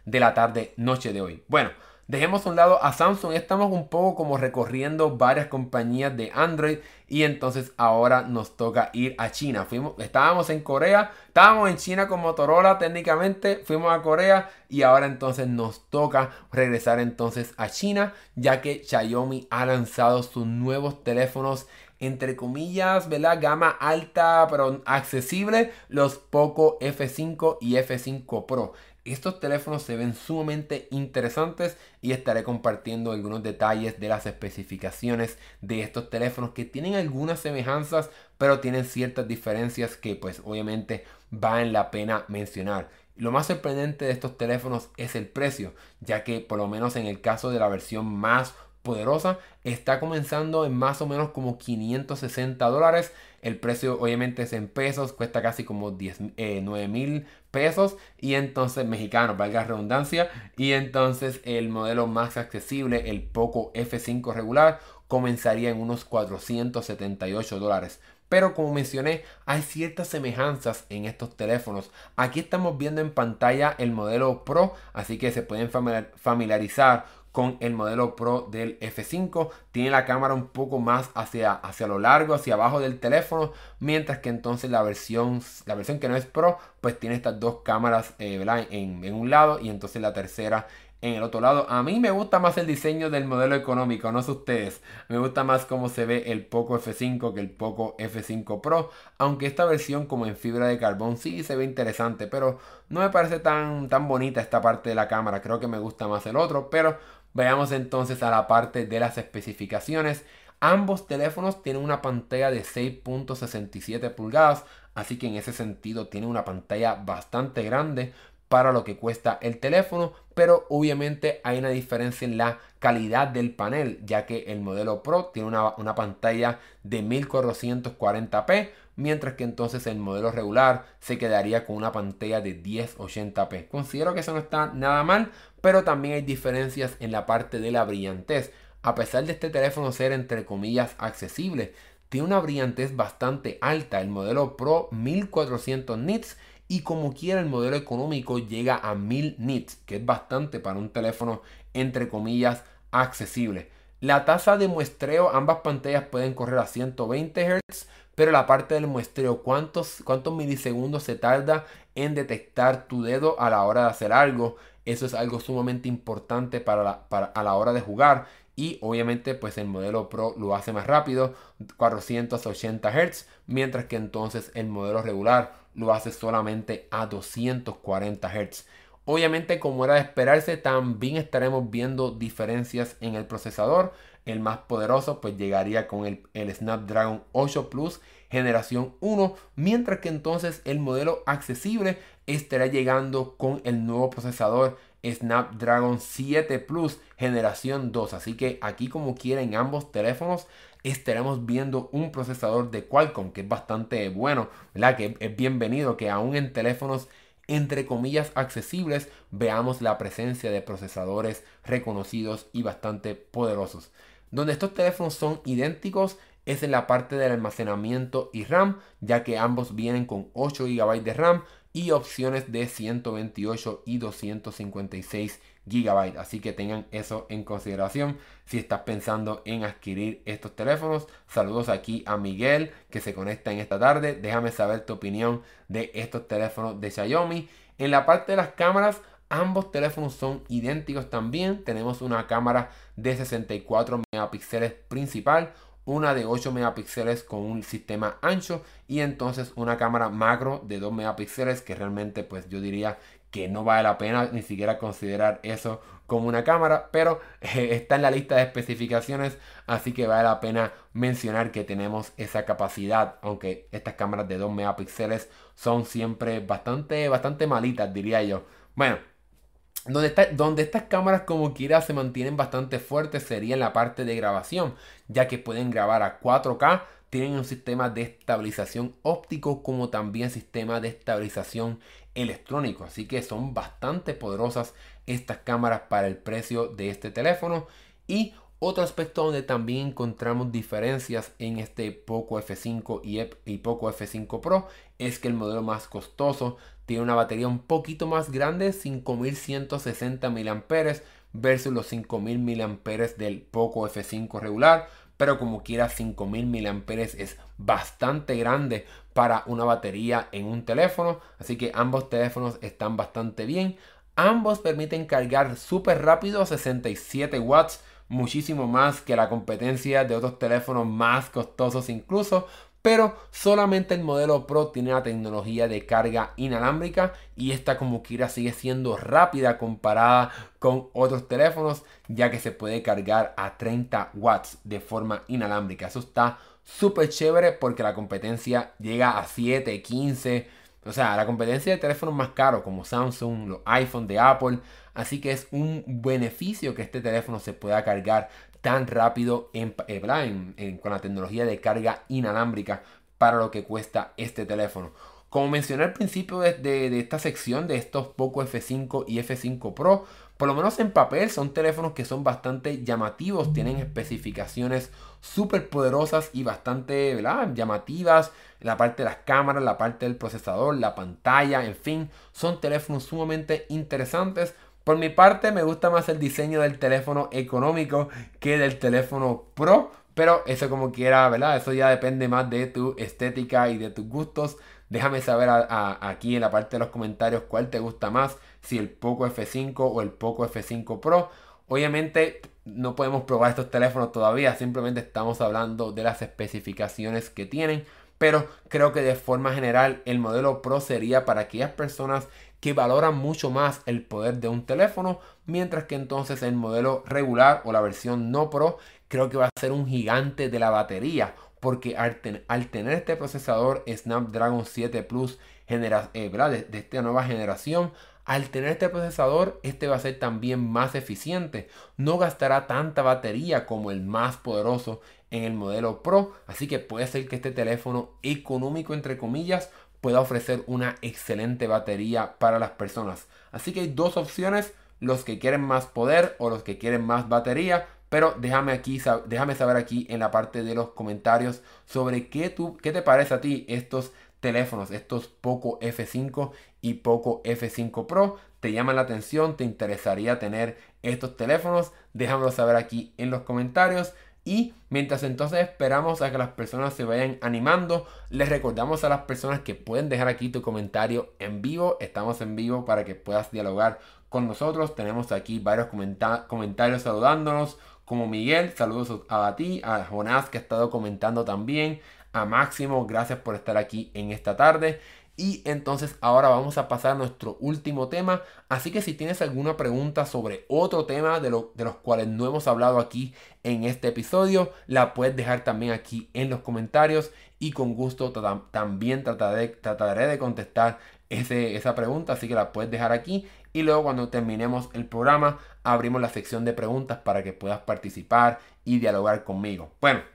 de la tarde noche de hoy. Bueno. Dejemos a un lado a Samsung. Estamos un poco como recorriendo varias compañías de Android. Y entonces ahora nos toca ir a China. Fuimos, estábamos en Corea. Estábamos en China con Motorola técnicamente. Fuimos a Corea. Y ahora entonces nos toca regresar entonces a China. Ya que Xiaomi ha lanzado sus nuevos teléfonos entre comillas, ¿verdad? Gama alta pero accesible, los Poco F5 y F5 Pro. Estos teléfonos se ven sumamente interesantes y estaré compartiendo algunos detalles de las especificaciones de estos teléfonos que tienen algunas semejanzas pero tienen ciertas diferencias que pues obviamente valen la pena mencionar. Lo más sorprendente de estos teléfonos es el precio, ya que por lo menos en el caso de la versión más poderosa está comenzando en más o menos como 560 dólares. El precio obviamente es en pesos, cuesta casi como 10, 9 mil pesos y entonces mexicanos, valga la redundancia. Y entonces el modelo más accesible, el Poco F5 regular, comenzaría en unos 478 dólares. Pero como mencioné, hay ciertas semejanzas en estos teléfonos. Aquí estamos viendo en pantalla el modelo Pro, así que se pueden familiarizar con el modelo Pro del F5. Tiene la cámara un poco más hacia, hacia lo largo, hacia abajo del teléfono. Mientras que entonces la versión, la versión que no es Pro, pues tiene estas dos cámaras eh, en, un lado y entonces la tercera en el otro lado. A mí me gusta más el diseño del modelo económico, no sé ustedes. Me gusta más cómo se ve el Poco F5 que el Poco F5 Pro. Aunque esta versión como en fibra de carbón sí se ve interesante, pero no me parece tan, tan bonita esta parte de la cámara. Creo que me gusta más el otro, pero Veamos entonces a la parte de las especificaciones. Ambos teléfonos tienen una pantalla de 6.67 pulgadas, así que en ese sentido tiene una pantalla bastante grande para lo que cuesta el teléfono, pero obviamente hay una diferencia en la calidad del panel, ya que el modelo Pro tiene una, una pantalla de 1440p, mientras que entonces el modelo regular se quedaría con una pantalla de 1080p. Considero que eso no está nada mal, pero también hay diferencias en la parte de la brillantez. A pesar de este teléfono ser entre comillas accesible, tiene una brillantez bastante alta. El modelo Pro 1400 nits y como quiera el modelo económico llega a 1000 nits, que es bastante para un teléfono entre comillas accesible. La tasa de muestreo, ambas pantallas pueden correr a 120 Hz, pero la parte del muestreo, ¿cuántos, cuántos milisegundos se tarda en detectar tu dedo a la hora de hacer algo? Eso es algo sumamente importante para, para a la hora de jugar y obviamente pues el modelo Pro lo hace más rápido, 480 Hz, mientras que entonces el modelo regular lo hace solamente a 240 Hz. Obviamente como era de esperarse también estaremos viendo diferencias en el procesador. El más poderoso pues llegaría con el, el Snapdragon 8 Plus generación 1, mientras que entonces el modelo accesible estará llegando con el nuevo procesador Snapdragon 7 Plus generación 2. Así que aquí como quieren ambos teléfonos estaremos viendo un procesador de Qualcomm que es bastante bueno, ¿verdad? Que es bienvenido que aún en teléfonos entre comillas accesibles veamos la presencia de procesadores reconocidos y bastante poderosos. Donde estos teléfonos son idénticos es en la parte del almacenamiento y RAM, ya que ambos vienen con 8 GB de RAM y opciones de 128 y 256 GB. Así que tengan eso en consideración si estás pensando en adquirir estos teléfonos. Saludos aquí a Miguel que se conecta en esta tarde. Déjame saber tu opinión de estos teléfonos de Xiaomi. En la parte de las cámaras, ambos teléfonos son idénticos también. Tenemos una cámara de 64 megapíxeles principal, una de 8 megapíxeles con un sistema ancho y entonces una cámara macro de 2 megapíxeles que realmente pues yo diría que no vale la pena ni siquiera considerar eso como una cámara, pero eh, está en la lista de especificaciones, así que vale la pena mencionar que tenemos esa capacidad, aunque estas cámaras de 2 megapíxeles son siempre bastante, bastante malitas, diría yo. Bueno, donde, estas cámaras como quiera se mantienen bastante fuertes sería en la parte de grabación, ya que pueden grabar a 4K, tienen un sistema de estabilización óptico como también sistema de estabilización electrónico, así que son bastante poderosas estas cámaras para el precio de este teléfono. Y otro aspecto donde también encontramos diferencias en este Poco F5 y, Poco F5 Pro es que el modelo más costoso tiene una batería un poquito más grande, 5160 mAh versus los 5000 mAh del Poco F5 regular. Pero como quiera 5000 mAh es bastante grande para una batería en un teléfono. Así que ambos teléfonos están bastante bien. Ambos permiten cargar súper rápido a 67 watts muchísimo más que la competencia de otros teléfonos más costosos incluso, pero solamente el modelo Pro tiene la tecnología de carga inalámbrica y esta como quiera sigue siendo rápida comparada con otros teléfonos ya que se puede cargar a 30 watts de forma inalámbrica. Eso está súper chévere porque la competencia llega a 7, 15, o sea, la competencia de teléfonos más caros como Samsung, los iPhone de Apple. Así que es un beneficio que este teléfono se pueda cargar tan rápido en, eh, con la tecnología de carga inalámbrica para lo que cuesta este teléfono. Como mencioné al principio de, esta sección de estos Poco F5 y F5 Pro, por lo menos en papel son teléfonos que son bastante llamativos, tienen especificaciones súper poderosas y bastante llamativas. La parte de las cámaras, la parte del procesador, la pantalla, en fin, son teléfonos sumamente interesantes. Por mi parte me gusta más el diseño del teléfono económico que del teléfono Pro. Pero eso como quiera, ¿verdad? Eso ya depende más de tu estética y de tus gustos. Déjame saber aquí en la parte de los comentarios cuál te gusta más, si el Poco F5 o el Poco F5 Pro. Obviamente no podemos probar estos teléfonos todavía, simplemente estamos hablando de las especificaciones que tienen. Pero creo que de forma general el modelo Pro sería para aquellas personas que valoran mucho más el poder de un teléfono, mientras que entonces el modelo regular o la versión no Pro creo que va a ser un gigante de la batería, porque al, tener este procesador Snapdragon 7 Plus eh, de, de esta nueva generación, al tener este procesador, este va a ser también más eficiente. No gastará tanta batería como el más poderoso en el modelo Pro. Así que puede ser que este teléfono económico, entre comillas, pueda ofrecer una excelente batería para las personas. Así que hay dos opciones, los que quieren más poder o los que quieren más batería. Pero déjame aquí, déjame saber aquí en la parte de los comentarios sobre qué, tú, qué te parece a ti estos teléfonos, estos Poco F5 y Poco F5 Pro, te llaman la atención, te interesaría tener estos teléfonos, déjamelo saber aquí en los comentarios. Y mientras entonces esperamos a que las personas se vayan animando, les recordamos a las personas que pueden dejar aquí tu comentario en vivo. Estamos en vivo para que puedas dialogar con nosotros. Tenemos aquí varios comentarios saludándonos, como Miguel, saludos a ti, a Jonás que ha estado comentando también, a Máximo, gracias por estar aquí en esta tarde. Y entonces ahora vamos a pasar a nuestro último tema. Así que si tienes alguna pregunta sobre otro tema de, de, los cuales no hemos hablado aquí en este episodio, la puedes dejar también aquí en los comentarios. Y con gusto también trataré, trataré de contestar ese, esa pregunta. Así que la puedes dejar aquí. Y luego cuando terminemos el programa abrimos la sección de preguntas para que puedas participar y dialogar conmigo. Bueno.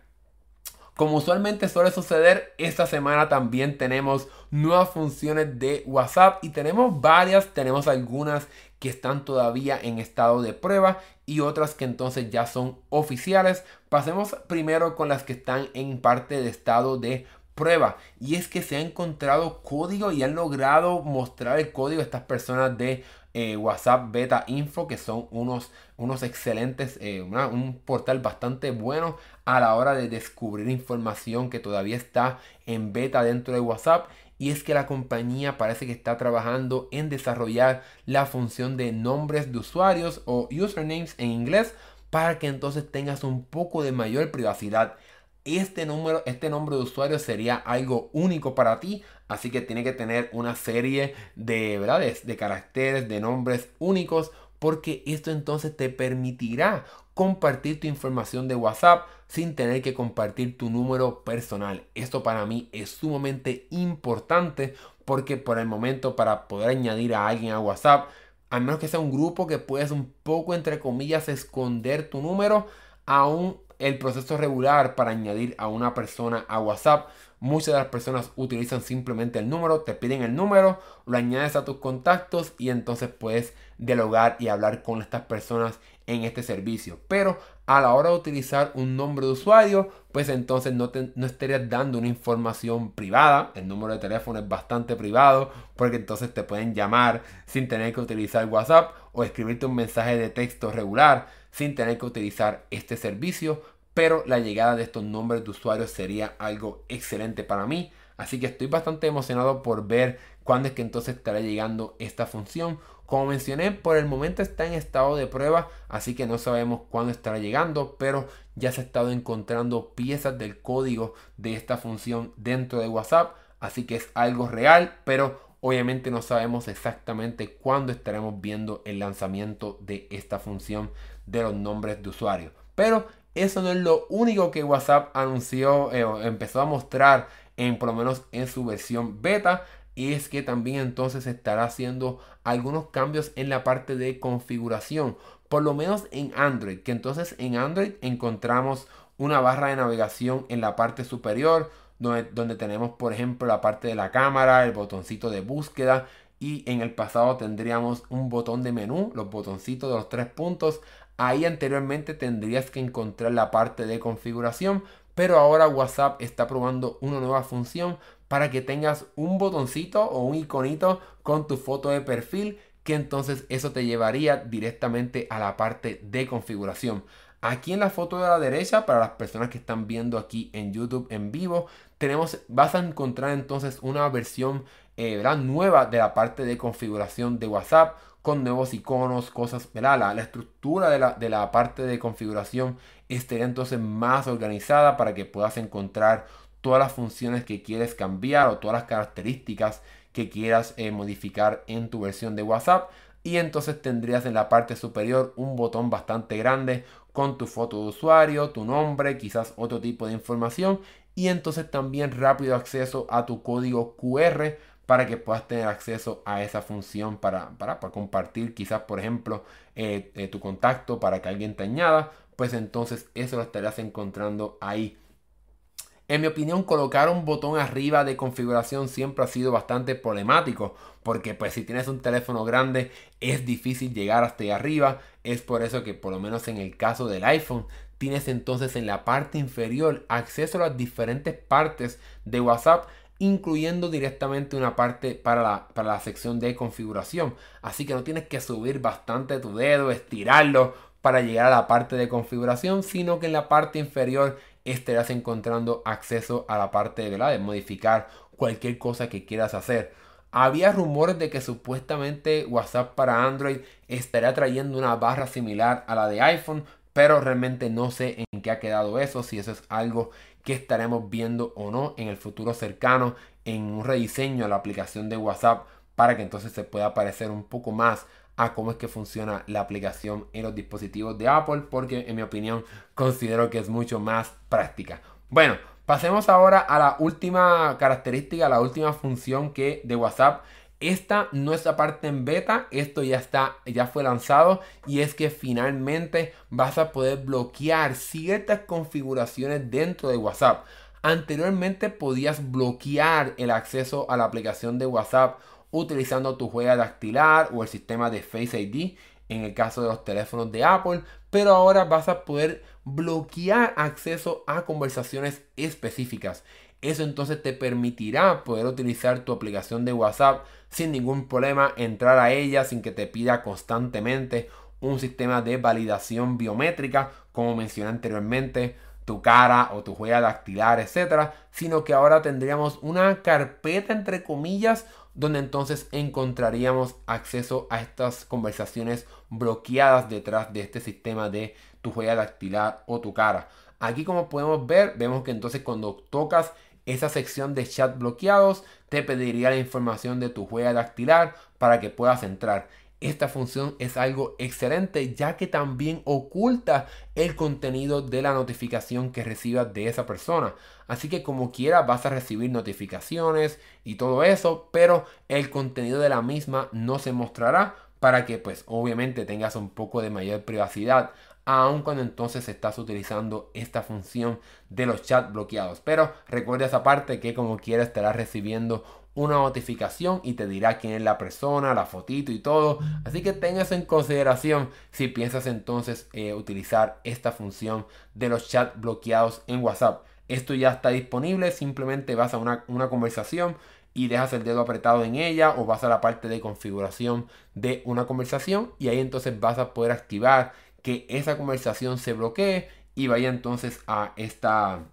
Como usualmente suele suceder, esta semana también tenemos nuevas funciones de WhatsApp y tenemos varias, tenemos algunas que están todavía en estado de prueba y otras que entonces ya son oficiales. Pasemos primero con las que están en parte de estado de prueba y es que se ha encontrado código y han logrado mostrar el código a estas personas de eh, WhatsApp Beta Info, que son unos, unos excelentes, eh, un portal bastante bueno a la hora de descubrir información que todavía está en beta dentro de WhatsApp. Y es que la compañía parece que está trabajando en desarrollar la función de nombres de usuarios o usernames en inglés para que entonces tengas un poco de mayor privacidad este número, este nombre de usuario sería algo único para ti, así que tiene que tener una serie de, ¿verdad? de, caracteres, de nombres únicos, porque esto entonces te permitirá compartir tu información de WhatsApp sin tener que compartir tu número personal. Esto para mí es sumamente importante porque por el momento para poder añadir a alguien a WhatsApp, a menos que sea un grupo que puedes un poco entre comillas esconder tu número, aún el proceso regular para añadir a una persona a WhatsApp. Muchas de las personas utilizan simplemente el número, te piden el número, lo añades a tus contactos y entonces puedes dialogar y hablar con estas personas en este servicio. Pero a la hora de utilizar un nombre de usuario, pues entonces no, estarías dando una información privada. El número de teléfono es bastante privado porque entonces te pueden llamar sin tener que utilizar WhatsApp o escribirte un mensaje de texto regular sin tener que utilizar este servicio. Pero la llegada de estos nombres de usuarios sería algo excelente para mí. Así que estoy bastante emocionado por ver cuándo es que entonces estará llegando esta función. Como mencioné, por el momento está en estado de prueba, así que no sabemos cuándo estará llegando, pero ya se ha estado encontrando piezas del código de esta función dentro de WhatsApp, así que es algo real, pero Obviamente no sabemos exactamente cuándo estaremos viendo el lanzamiento de esta función de los nombres de usuario. Pero eso no es lo único que WhatsApp anunció eh, empezó a mostrar en por lo menos en su versión beta. Es que también entonces estará haciendo algunos cambios en la parte de configuración. Por lo menos en Android. Que entonces en Android encontramos una barra de navegación en la parte superior. Donde, donde tenemos por ejemplo la parte de la cámara, el botoncito de búsqueda y en el pasado tendríamos un botón de menú, los botoncitos de los tres puntos. Ahí anteriormente tendrías que encontrar la parte de configuración, pero ahora WhatsApp está probando una nueva función para que tengas un botoncito o un iconito con tu foto de perfil que entonces eso te llevaría directamente a la parte de configuración. Aquí en la foto de la derecha, para las personas que están viendo aquí en YouTube en vivo, tenemos, vas a encontrar entonces una versión eh, nueva de la parte de configuración de WhatsApp con nuevos iconos, cosas, La, la estructura de la, de la parte de configuración estaría entonces más organizada para que puedas encontrar todas las funciones que quieres cambiar o todas las características que quieras eh, modificar en tu versión de WhatsApp. Y entonces tendrías en la parte superior un botón bastante grande con tu foto de usuario, tu nombre, quizás otro tipo de información. Y entonces también rápido acceso a tu código QR para que puedas tener acceso a esa función para, para, compartir quizás por ejemplo eh, eh, tu contacto para que alguien te añada pues entonces eso lo estarás encontrando ahí en mi opinión, colocar un botón arriba de configuración siempre ha sido bastante problemático, porque pues si tienes un teléfono grande es difícil llegar hasta ahí arriba. Es por eso que por lo menos en el caso del iPhone tienes entonces en la parte inferior acceso a las diferentes partes de WhatsApp incluyendo directamente una parte para la, para la sección de configuración. Así que no tienes que subir bastante tu dedo, estirarlo para llegar a la parte de configuración, sino que en la parte inferior estarás encontrando acceso a la parte de modificar cualquier cosa que quieras hacer. Había rumores de que supuestamente WhatsApp para Android estaría trayendo una barra similar a la de iPhone, pero realmente no sé en qué ha quedado eso, si eso es algo que estaremos viendo o no en el futuro cercano en un rediseño a la aplicación de WhatsApp para que entonces se pueda parecer un poco más a cómo es que funciona la aplicación en los dispositivos de Apple porque en mi opinión considero que es mucho más práctica. Bueno, pasemos ahora a la última característica, la última función que de WhatsApp esta no es la parte en beta, esto ya está, ya fue lanzado y es que finalmente vas a poder bloquear ciertas configuraciones dentro de WhatsApp. Anteriormente podías bloquear el acceso a la aplicación de WhatsApp utilizando tu huella dactilar o el sistema de Face ID en el caso de los teléfonos de Apple, pero ahora vas a poder bloquear acceso a conversaciones específicas. Eso entonces te permitirá poder utilizar tu aplicación de WhatsApp sin ningún problema, entrar a ella sin que te pida constantemente un sistema de validación biométrica, como mencioné anteriormente, tu cara o tu huella dactilar, etcétera, sino que ahora tendríamos una carpeta entre comillas donde entonces encontraríamos acceso a estas conversaciones bloqueadas detrás de este sistema de tu huella dactilar o tu cara. Aquí como podemos ver, vemos que entonces cuando tocas esa sección de chat bloqueados te pediría la información de tu huella dactilar para que puedas entrar. Esta función es algo excelente ya que también oculta el contenido de la notificación que recibas de esa persona. Así que como quiera vas a recibir notificaciones y todo eso, pero el contenido de la misma no se mostrará para que pues obviamente tengas un poco de mayor privacidad aun cuando entonces estás utilizando esta función de los chats bloqueados. Pero recuerda esa parte que como quiera estarás recibiendo una notificación y te dirá quién es la persona, la fotito y todo. Así que tengas en consideración si piensas entonces eh, utilizar esta función de los chats bloqueados en WhatsApp. Esto ya está disponible, simplemente vas a una, una conversación y dejas el dedo apretado en ella o vas a la parte de configuración de una conversación y ahí entonces vas a poder activar que esa conversación se bloquee y vaya entonces a esta,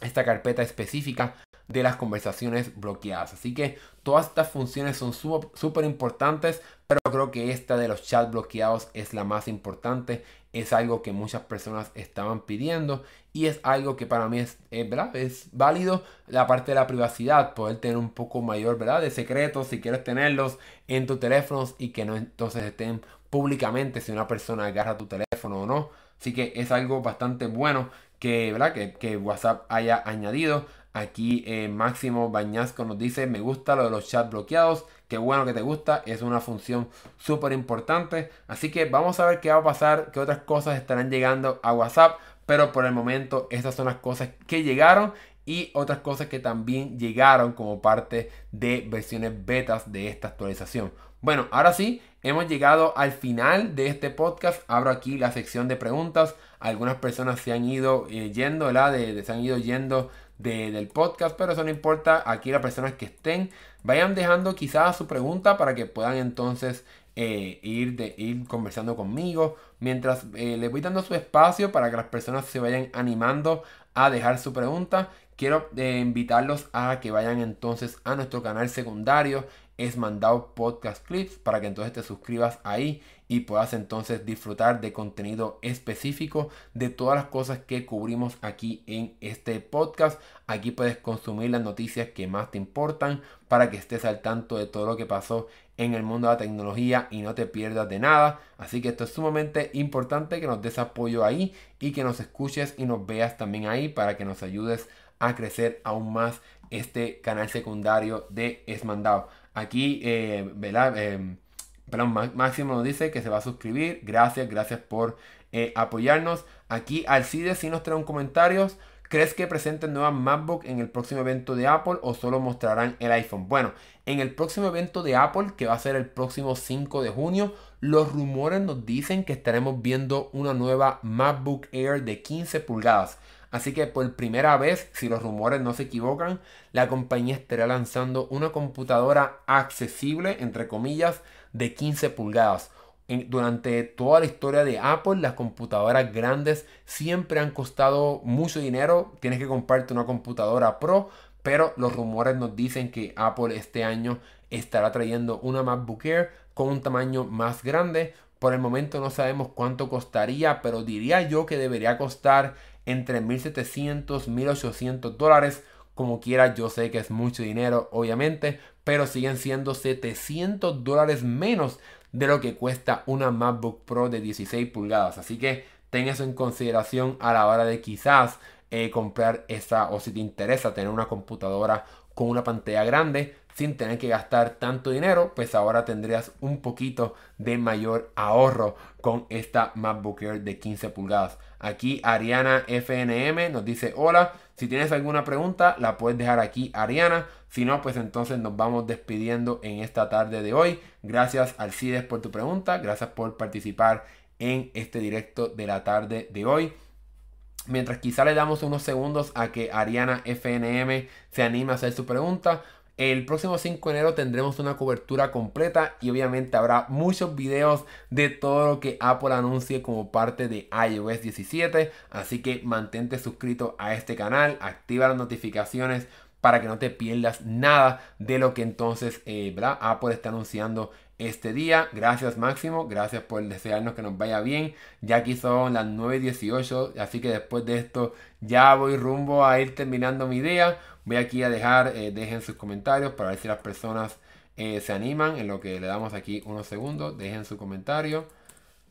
esta carpeta específica de las conversaciones bloqueadas. Así que todas estas funciones son súper importantes, pero creo que esta de los chats bloqueados es la más importante. Es algo que muchas personas estaban pidiendo y es algo que para mí es, es válido la parte de la privacidad, poder tener un poco mayor ¿verdad? de secretos si quieres tenerlos en tus teléfonos y que no entonces estén públicamente si una persona agarra tu teléfono o no. Así que es algo bastante bueno que, ¿verdad? que, WhatsApp haya añadido. Aquí eh, Máximo Bañasco nos dice, me gusta lo de los chats bloqueados. Qué bueno que te gusta, es una función súper importante. Así que vamos a ver qué va a pasar, qué otras cosas estarán llegando a WhatsApp. Pero por el momento estas son las cosas que llegaron y otras cosas que también llegaron como parte de versiones betas de esta actualización. Bueno, ahora sí, hemos llegado al final de este podcast. Abro aquí la sección de preguntas. Algunas personas se han ido eh, yendo. De, se han ido yendo del podcast, pero eso no importa. Aquí las personas que estén, vayan dejando quizás su pregunta para que puedan entonces eh, ir, de, ir conversando conmigo. Mientras eh, les voy dando su espacio para que las personas se vayan animando a dejar su pregunta. Quiero invitarlos a que vayan entonces a nuestro canal secundario es mandado podcast clips para que entonces te suscribas ahí y puedas entonces disfrutar de contenido específico de todas las cosas que cubrimos aquí en este podcast. Aquí puedes consumir las noticias que más te importan para que estés al tanto de todo lo que pasó en el mundo de la tecnología y no te pierdas de nada. Así que esto es sumamente importante que nos des apoyo ahí y que nos escuches y nos veas también ahí para que nos ayudes a crecer aún más este canal secundario de Esmandado. Aquí, eh, ¿verdad? Eh, Máximo nos dice que se va a suscribir. Gracias, gracias por eh, apoyarnos. Aquí Alcides sí nos trae un comentario. ¿Crees que presenten nueva MacBook en el próximo evento de Apple o solo mostrarán el iPhone? Bueno, en el próximo evento de Apple, que va a ser el próximo 5 de junio, los rumores nos dicen que estaremos viendo una nueva MacBook Air de 15 pulgadas. Así que por primera vez, si los rumores no se equivocan, la compañía estará lanzando una computadora accesible, entre comillas, de 15 pulgadas. durante toda la historia de Apple, las computadoras grandes siempre han costado mucho dinero. Tienes que comprarte una computadora Pro, pero los rumores nos dicen que Apple este año estará trayendo una MacBook Air con un tamaño más grande. Por el momento no sabemos cuánto costaría, pero diría yo que debería costar entre 1700 1800 dólares. Como quiera, yo sé que es mucho dinero, obviamente, pero siguen siendo 700 dólares menos de lo que cuesta una MacBook Pro de 16 pulgadas. Así que ten eso en consideración a la hora de quizás eh, comprar esa o si te interesa tener una computadora con una pantalla grande sin tener que gastar tanto dinero, pues ahora tendrías un poquito de mayor ahorro con esta MacBook Air de 15 pulgadas. Aquí Ariana FNM nos dice hola, si tienes alguna pregunta la puedes dejar aquí Ariana, si no pues entonces nos vamos despidiendo en esta tarde de hoy. Gracias Alcides por tu pregunta, gracias por participar en este directo de la tarde de hoy. Mientras quizá le damos unos segundos a que Ariana FNM se anime a hacer su pregunta, el próximo 5 de enero tendremos una cobertura completa y obviamente habrá muchos videos de todo lo que Apple anuncie como parte de iOS 17. Así que mantente suscrito a este canal, activa las notificaciones para que no te pierdas nada de lo que entonces eh, Apple está anunciando este día. Gracias Máximo, gracias por desearnos que nos vaya bien. Ya aquí son las 9.18, así que después de esto ya voy rumbo a ir terminando mi día. Voy aquí a dejar, eh, dejen sus comentarios para ver si las personas eh, se animan. En lo que le damos aquí unos segundos, dejen su comentario.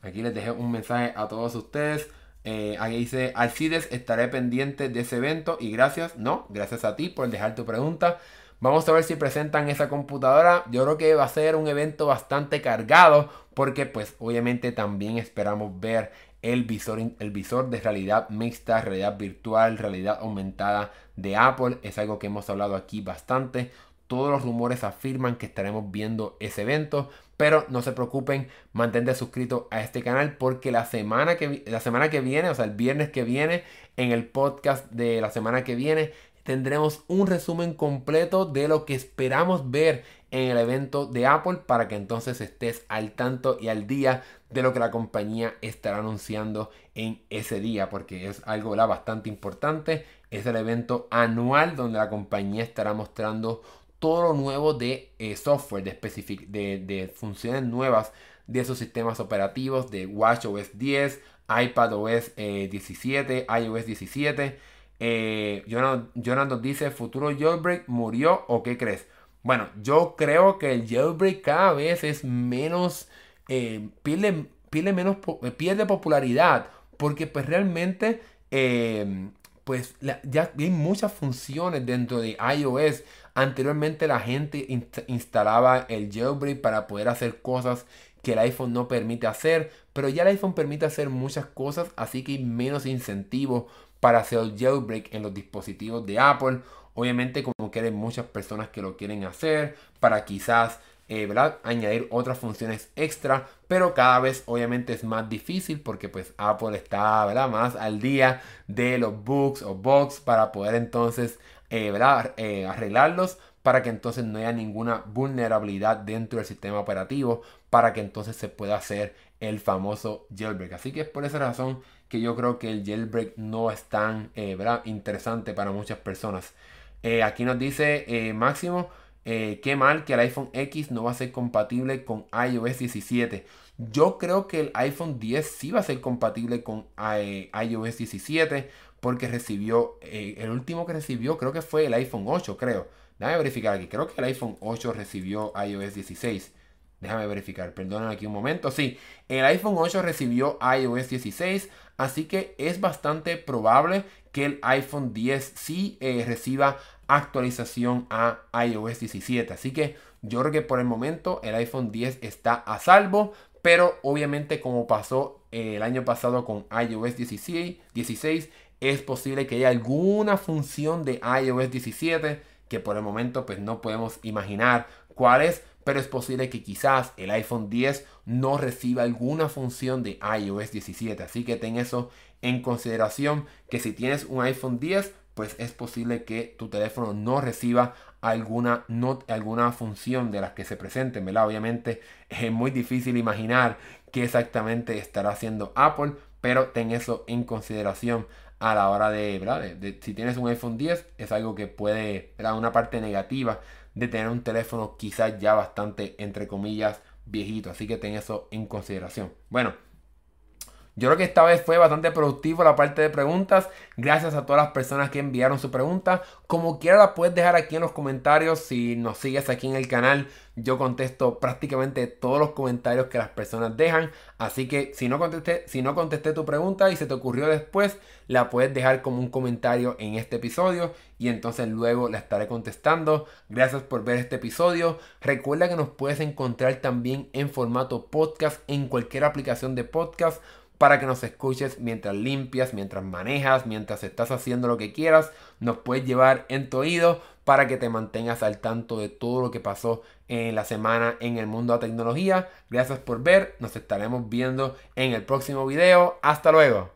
Aquí les dejé un mensaje a todos ustedes. Eh, ahí dice, Alcides, estaré pendiente de ese evento y gracias, no, gracias a ti por dejar tu pregunta. Vamos a ver si presentan esa computadora. Yo creo que va a ser un evento bastante cargado porque pues obviamente también esperamos ver el visor, el visor de realidad mixta, realidad virtual, realidad aumentada de Apple. Es algo que hemos hablado aquí bastante. Todos los rumores afirman que estaremos viendo ese evento. Pero no se preocupen, mantente suscrito a este canal porque la semana, que, la semana que viene, o sea, el viernes que viene, en el podcast de la semana que viene, tendremos un resumen completo de lo que esperamos ver en el evento de Apple para que entonces estés al tanto y al día de lo que la compañía estará anunciando en ese día porque es algo bastante importante. Es el evento anual donde la compañía estará mostrando todo lo nuevo de eh, software, de, de, de funciones nuevas de esos sistemas operativos de WatchOS 10, iPadOS 17, iOS 17. Eh, Jonathan, dice, ¿futuro jailbreak murió o qué crees? Bueno, yo creo que el jailbreak cada vez es menos, eh, pierde, menos, eh, pierde popularidad, porque pues realmente, eh, pues ya hay muchas funciones dentro de iOS. Anteriormente la gente instalaba el jailbreak para poder hacer cosas que el iPhone no permite hacer, pero ya el iPhone permite hacer muchas cosas, así que hay menos incentivo para hacer el jailbreak en los dispositivos de Apple. Obviamente como quieren muchas personas que lo quieren hacer para quizás eh, añadir otras funciones extra, pero cada vez obviamente es más difícil porque pues Apple está más al día de los bugs o bugs para poder entonces eh, eh, arreglarlos para que entonces no haya ninguna vulnerabilidad dentro del sistema operativo para que entonces se pueda hacer el famoso jailbreak. Así que es por esa razón que yo creo que el jailbreak no es tan interesante para muchas personas. Aquí nos dice eh, qué mal que el iPhone X no va a ser compatible con iOS 17. Yo creo que el iPhone 10 sí va a ser compatible con iOS 17 porque recibió, el último que recibió creo que fue el iPhone 8, creo. Déjame verificar aquí, creo que el iPhone 8 recibió iOS 16. Déjame verificar, perdonen aquí un momento. Sí, el iPhone 8 recibió iOS 16, así que es bastante probable que el iPhone 10 sí eh, reciba actualización a iOS 17. Así que yo creo que por el momento el iPhone 10 está a salvo, pero obviamente como pasó eh, el año pasado con iOS 16, 16, es posible que haya alguna función de iOS 17 que por el momento pues no podemos imaginar cuál es, pero es posible que quizás el iPhone 10 no reciba alguna función de iOS 17. Así que ten eso en consideración que si tienes un iPhone 10, pues es posible que tu teléfono no reciba alguna, no, alguna función de las que se presenten, ¿verdad? Obviamente es muy difícil imaginar qué exactamente estará haciendo Apple, pero ten eso en consideración a la hora de, si tienes un iPhone 10 es algo que puede, ¿verdad? Una parte negativa de tener un teléfono quizás ya bastante, entre comillas, viejito. Así que ten eso en consideración. Bueno, yo creo que esta vez fue bastante productivo la parte de preguntas. Gracias a todas las personas que enviaron su pregunta. Como quiera la puedes dejar aquí en los comentarios. Si nos sigues aquí en el canal, yo contesto prácticamente todos los comentarios que las personas dejan. Así que si no contesté, si no contesté tu pregunta y se te ocurrió después, la puedes dejar como un comentario en este episodio y entonces luego la estaré contestando. Gracias por ver este episodio. Recuerda que nos puedes encontrar también en formato podcast en cualquier aplicación de podcast para que nos escuches mientras limpias, mientras manejas, mientras estás haciendo lo que quieras. Nos puedes llevar en tu oído para que te mantengas al tanto de todo lo que pasó en la semana en el mundo de la tecnología. Gracias por ver. Nos estaremos viendo en el próximo video. Hasta luego.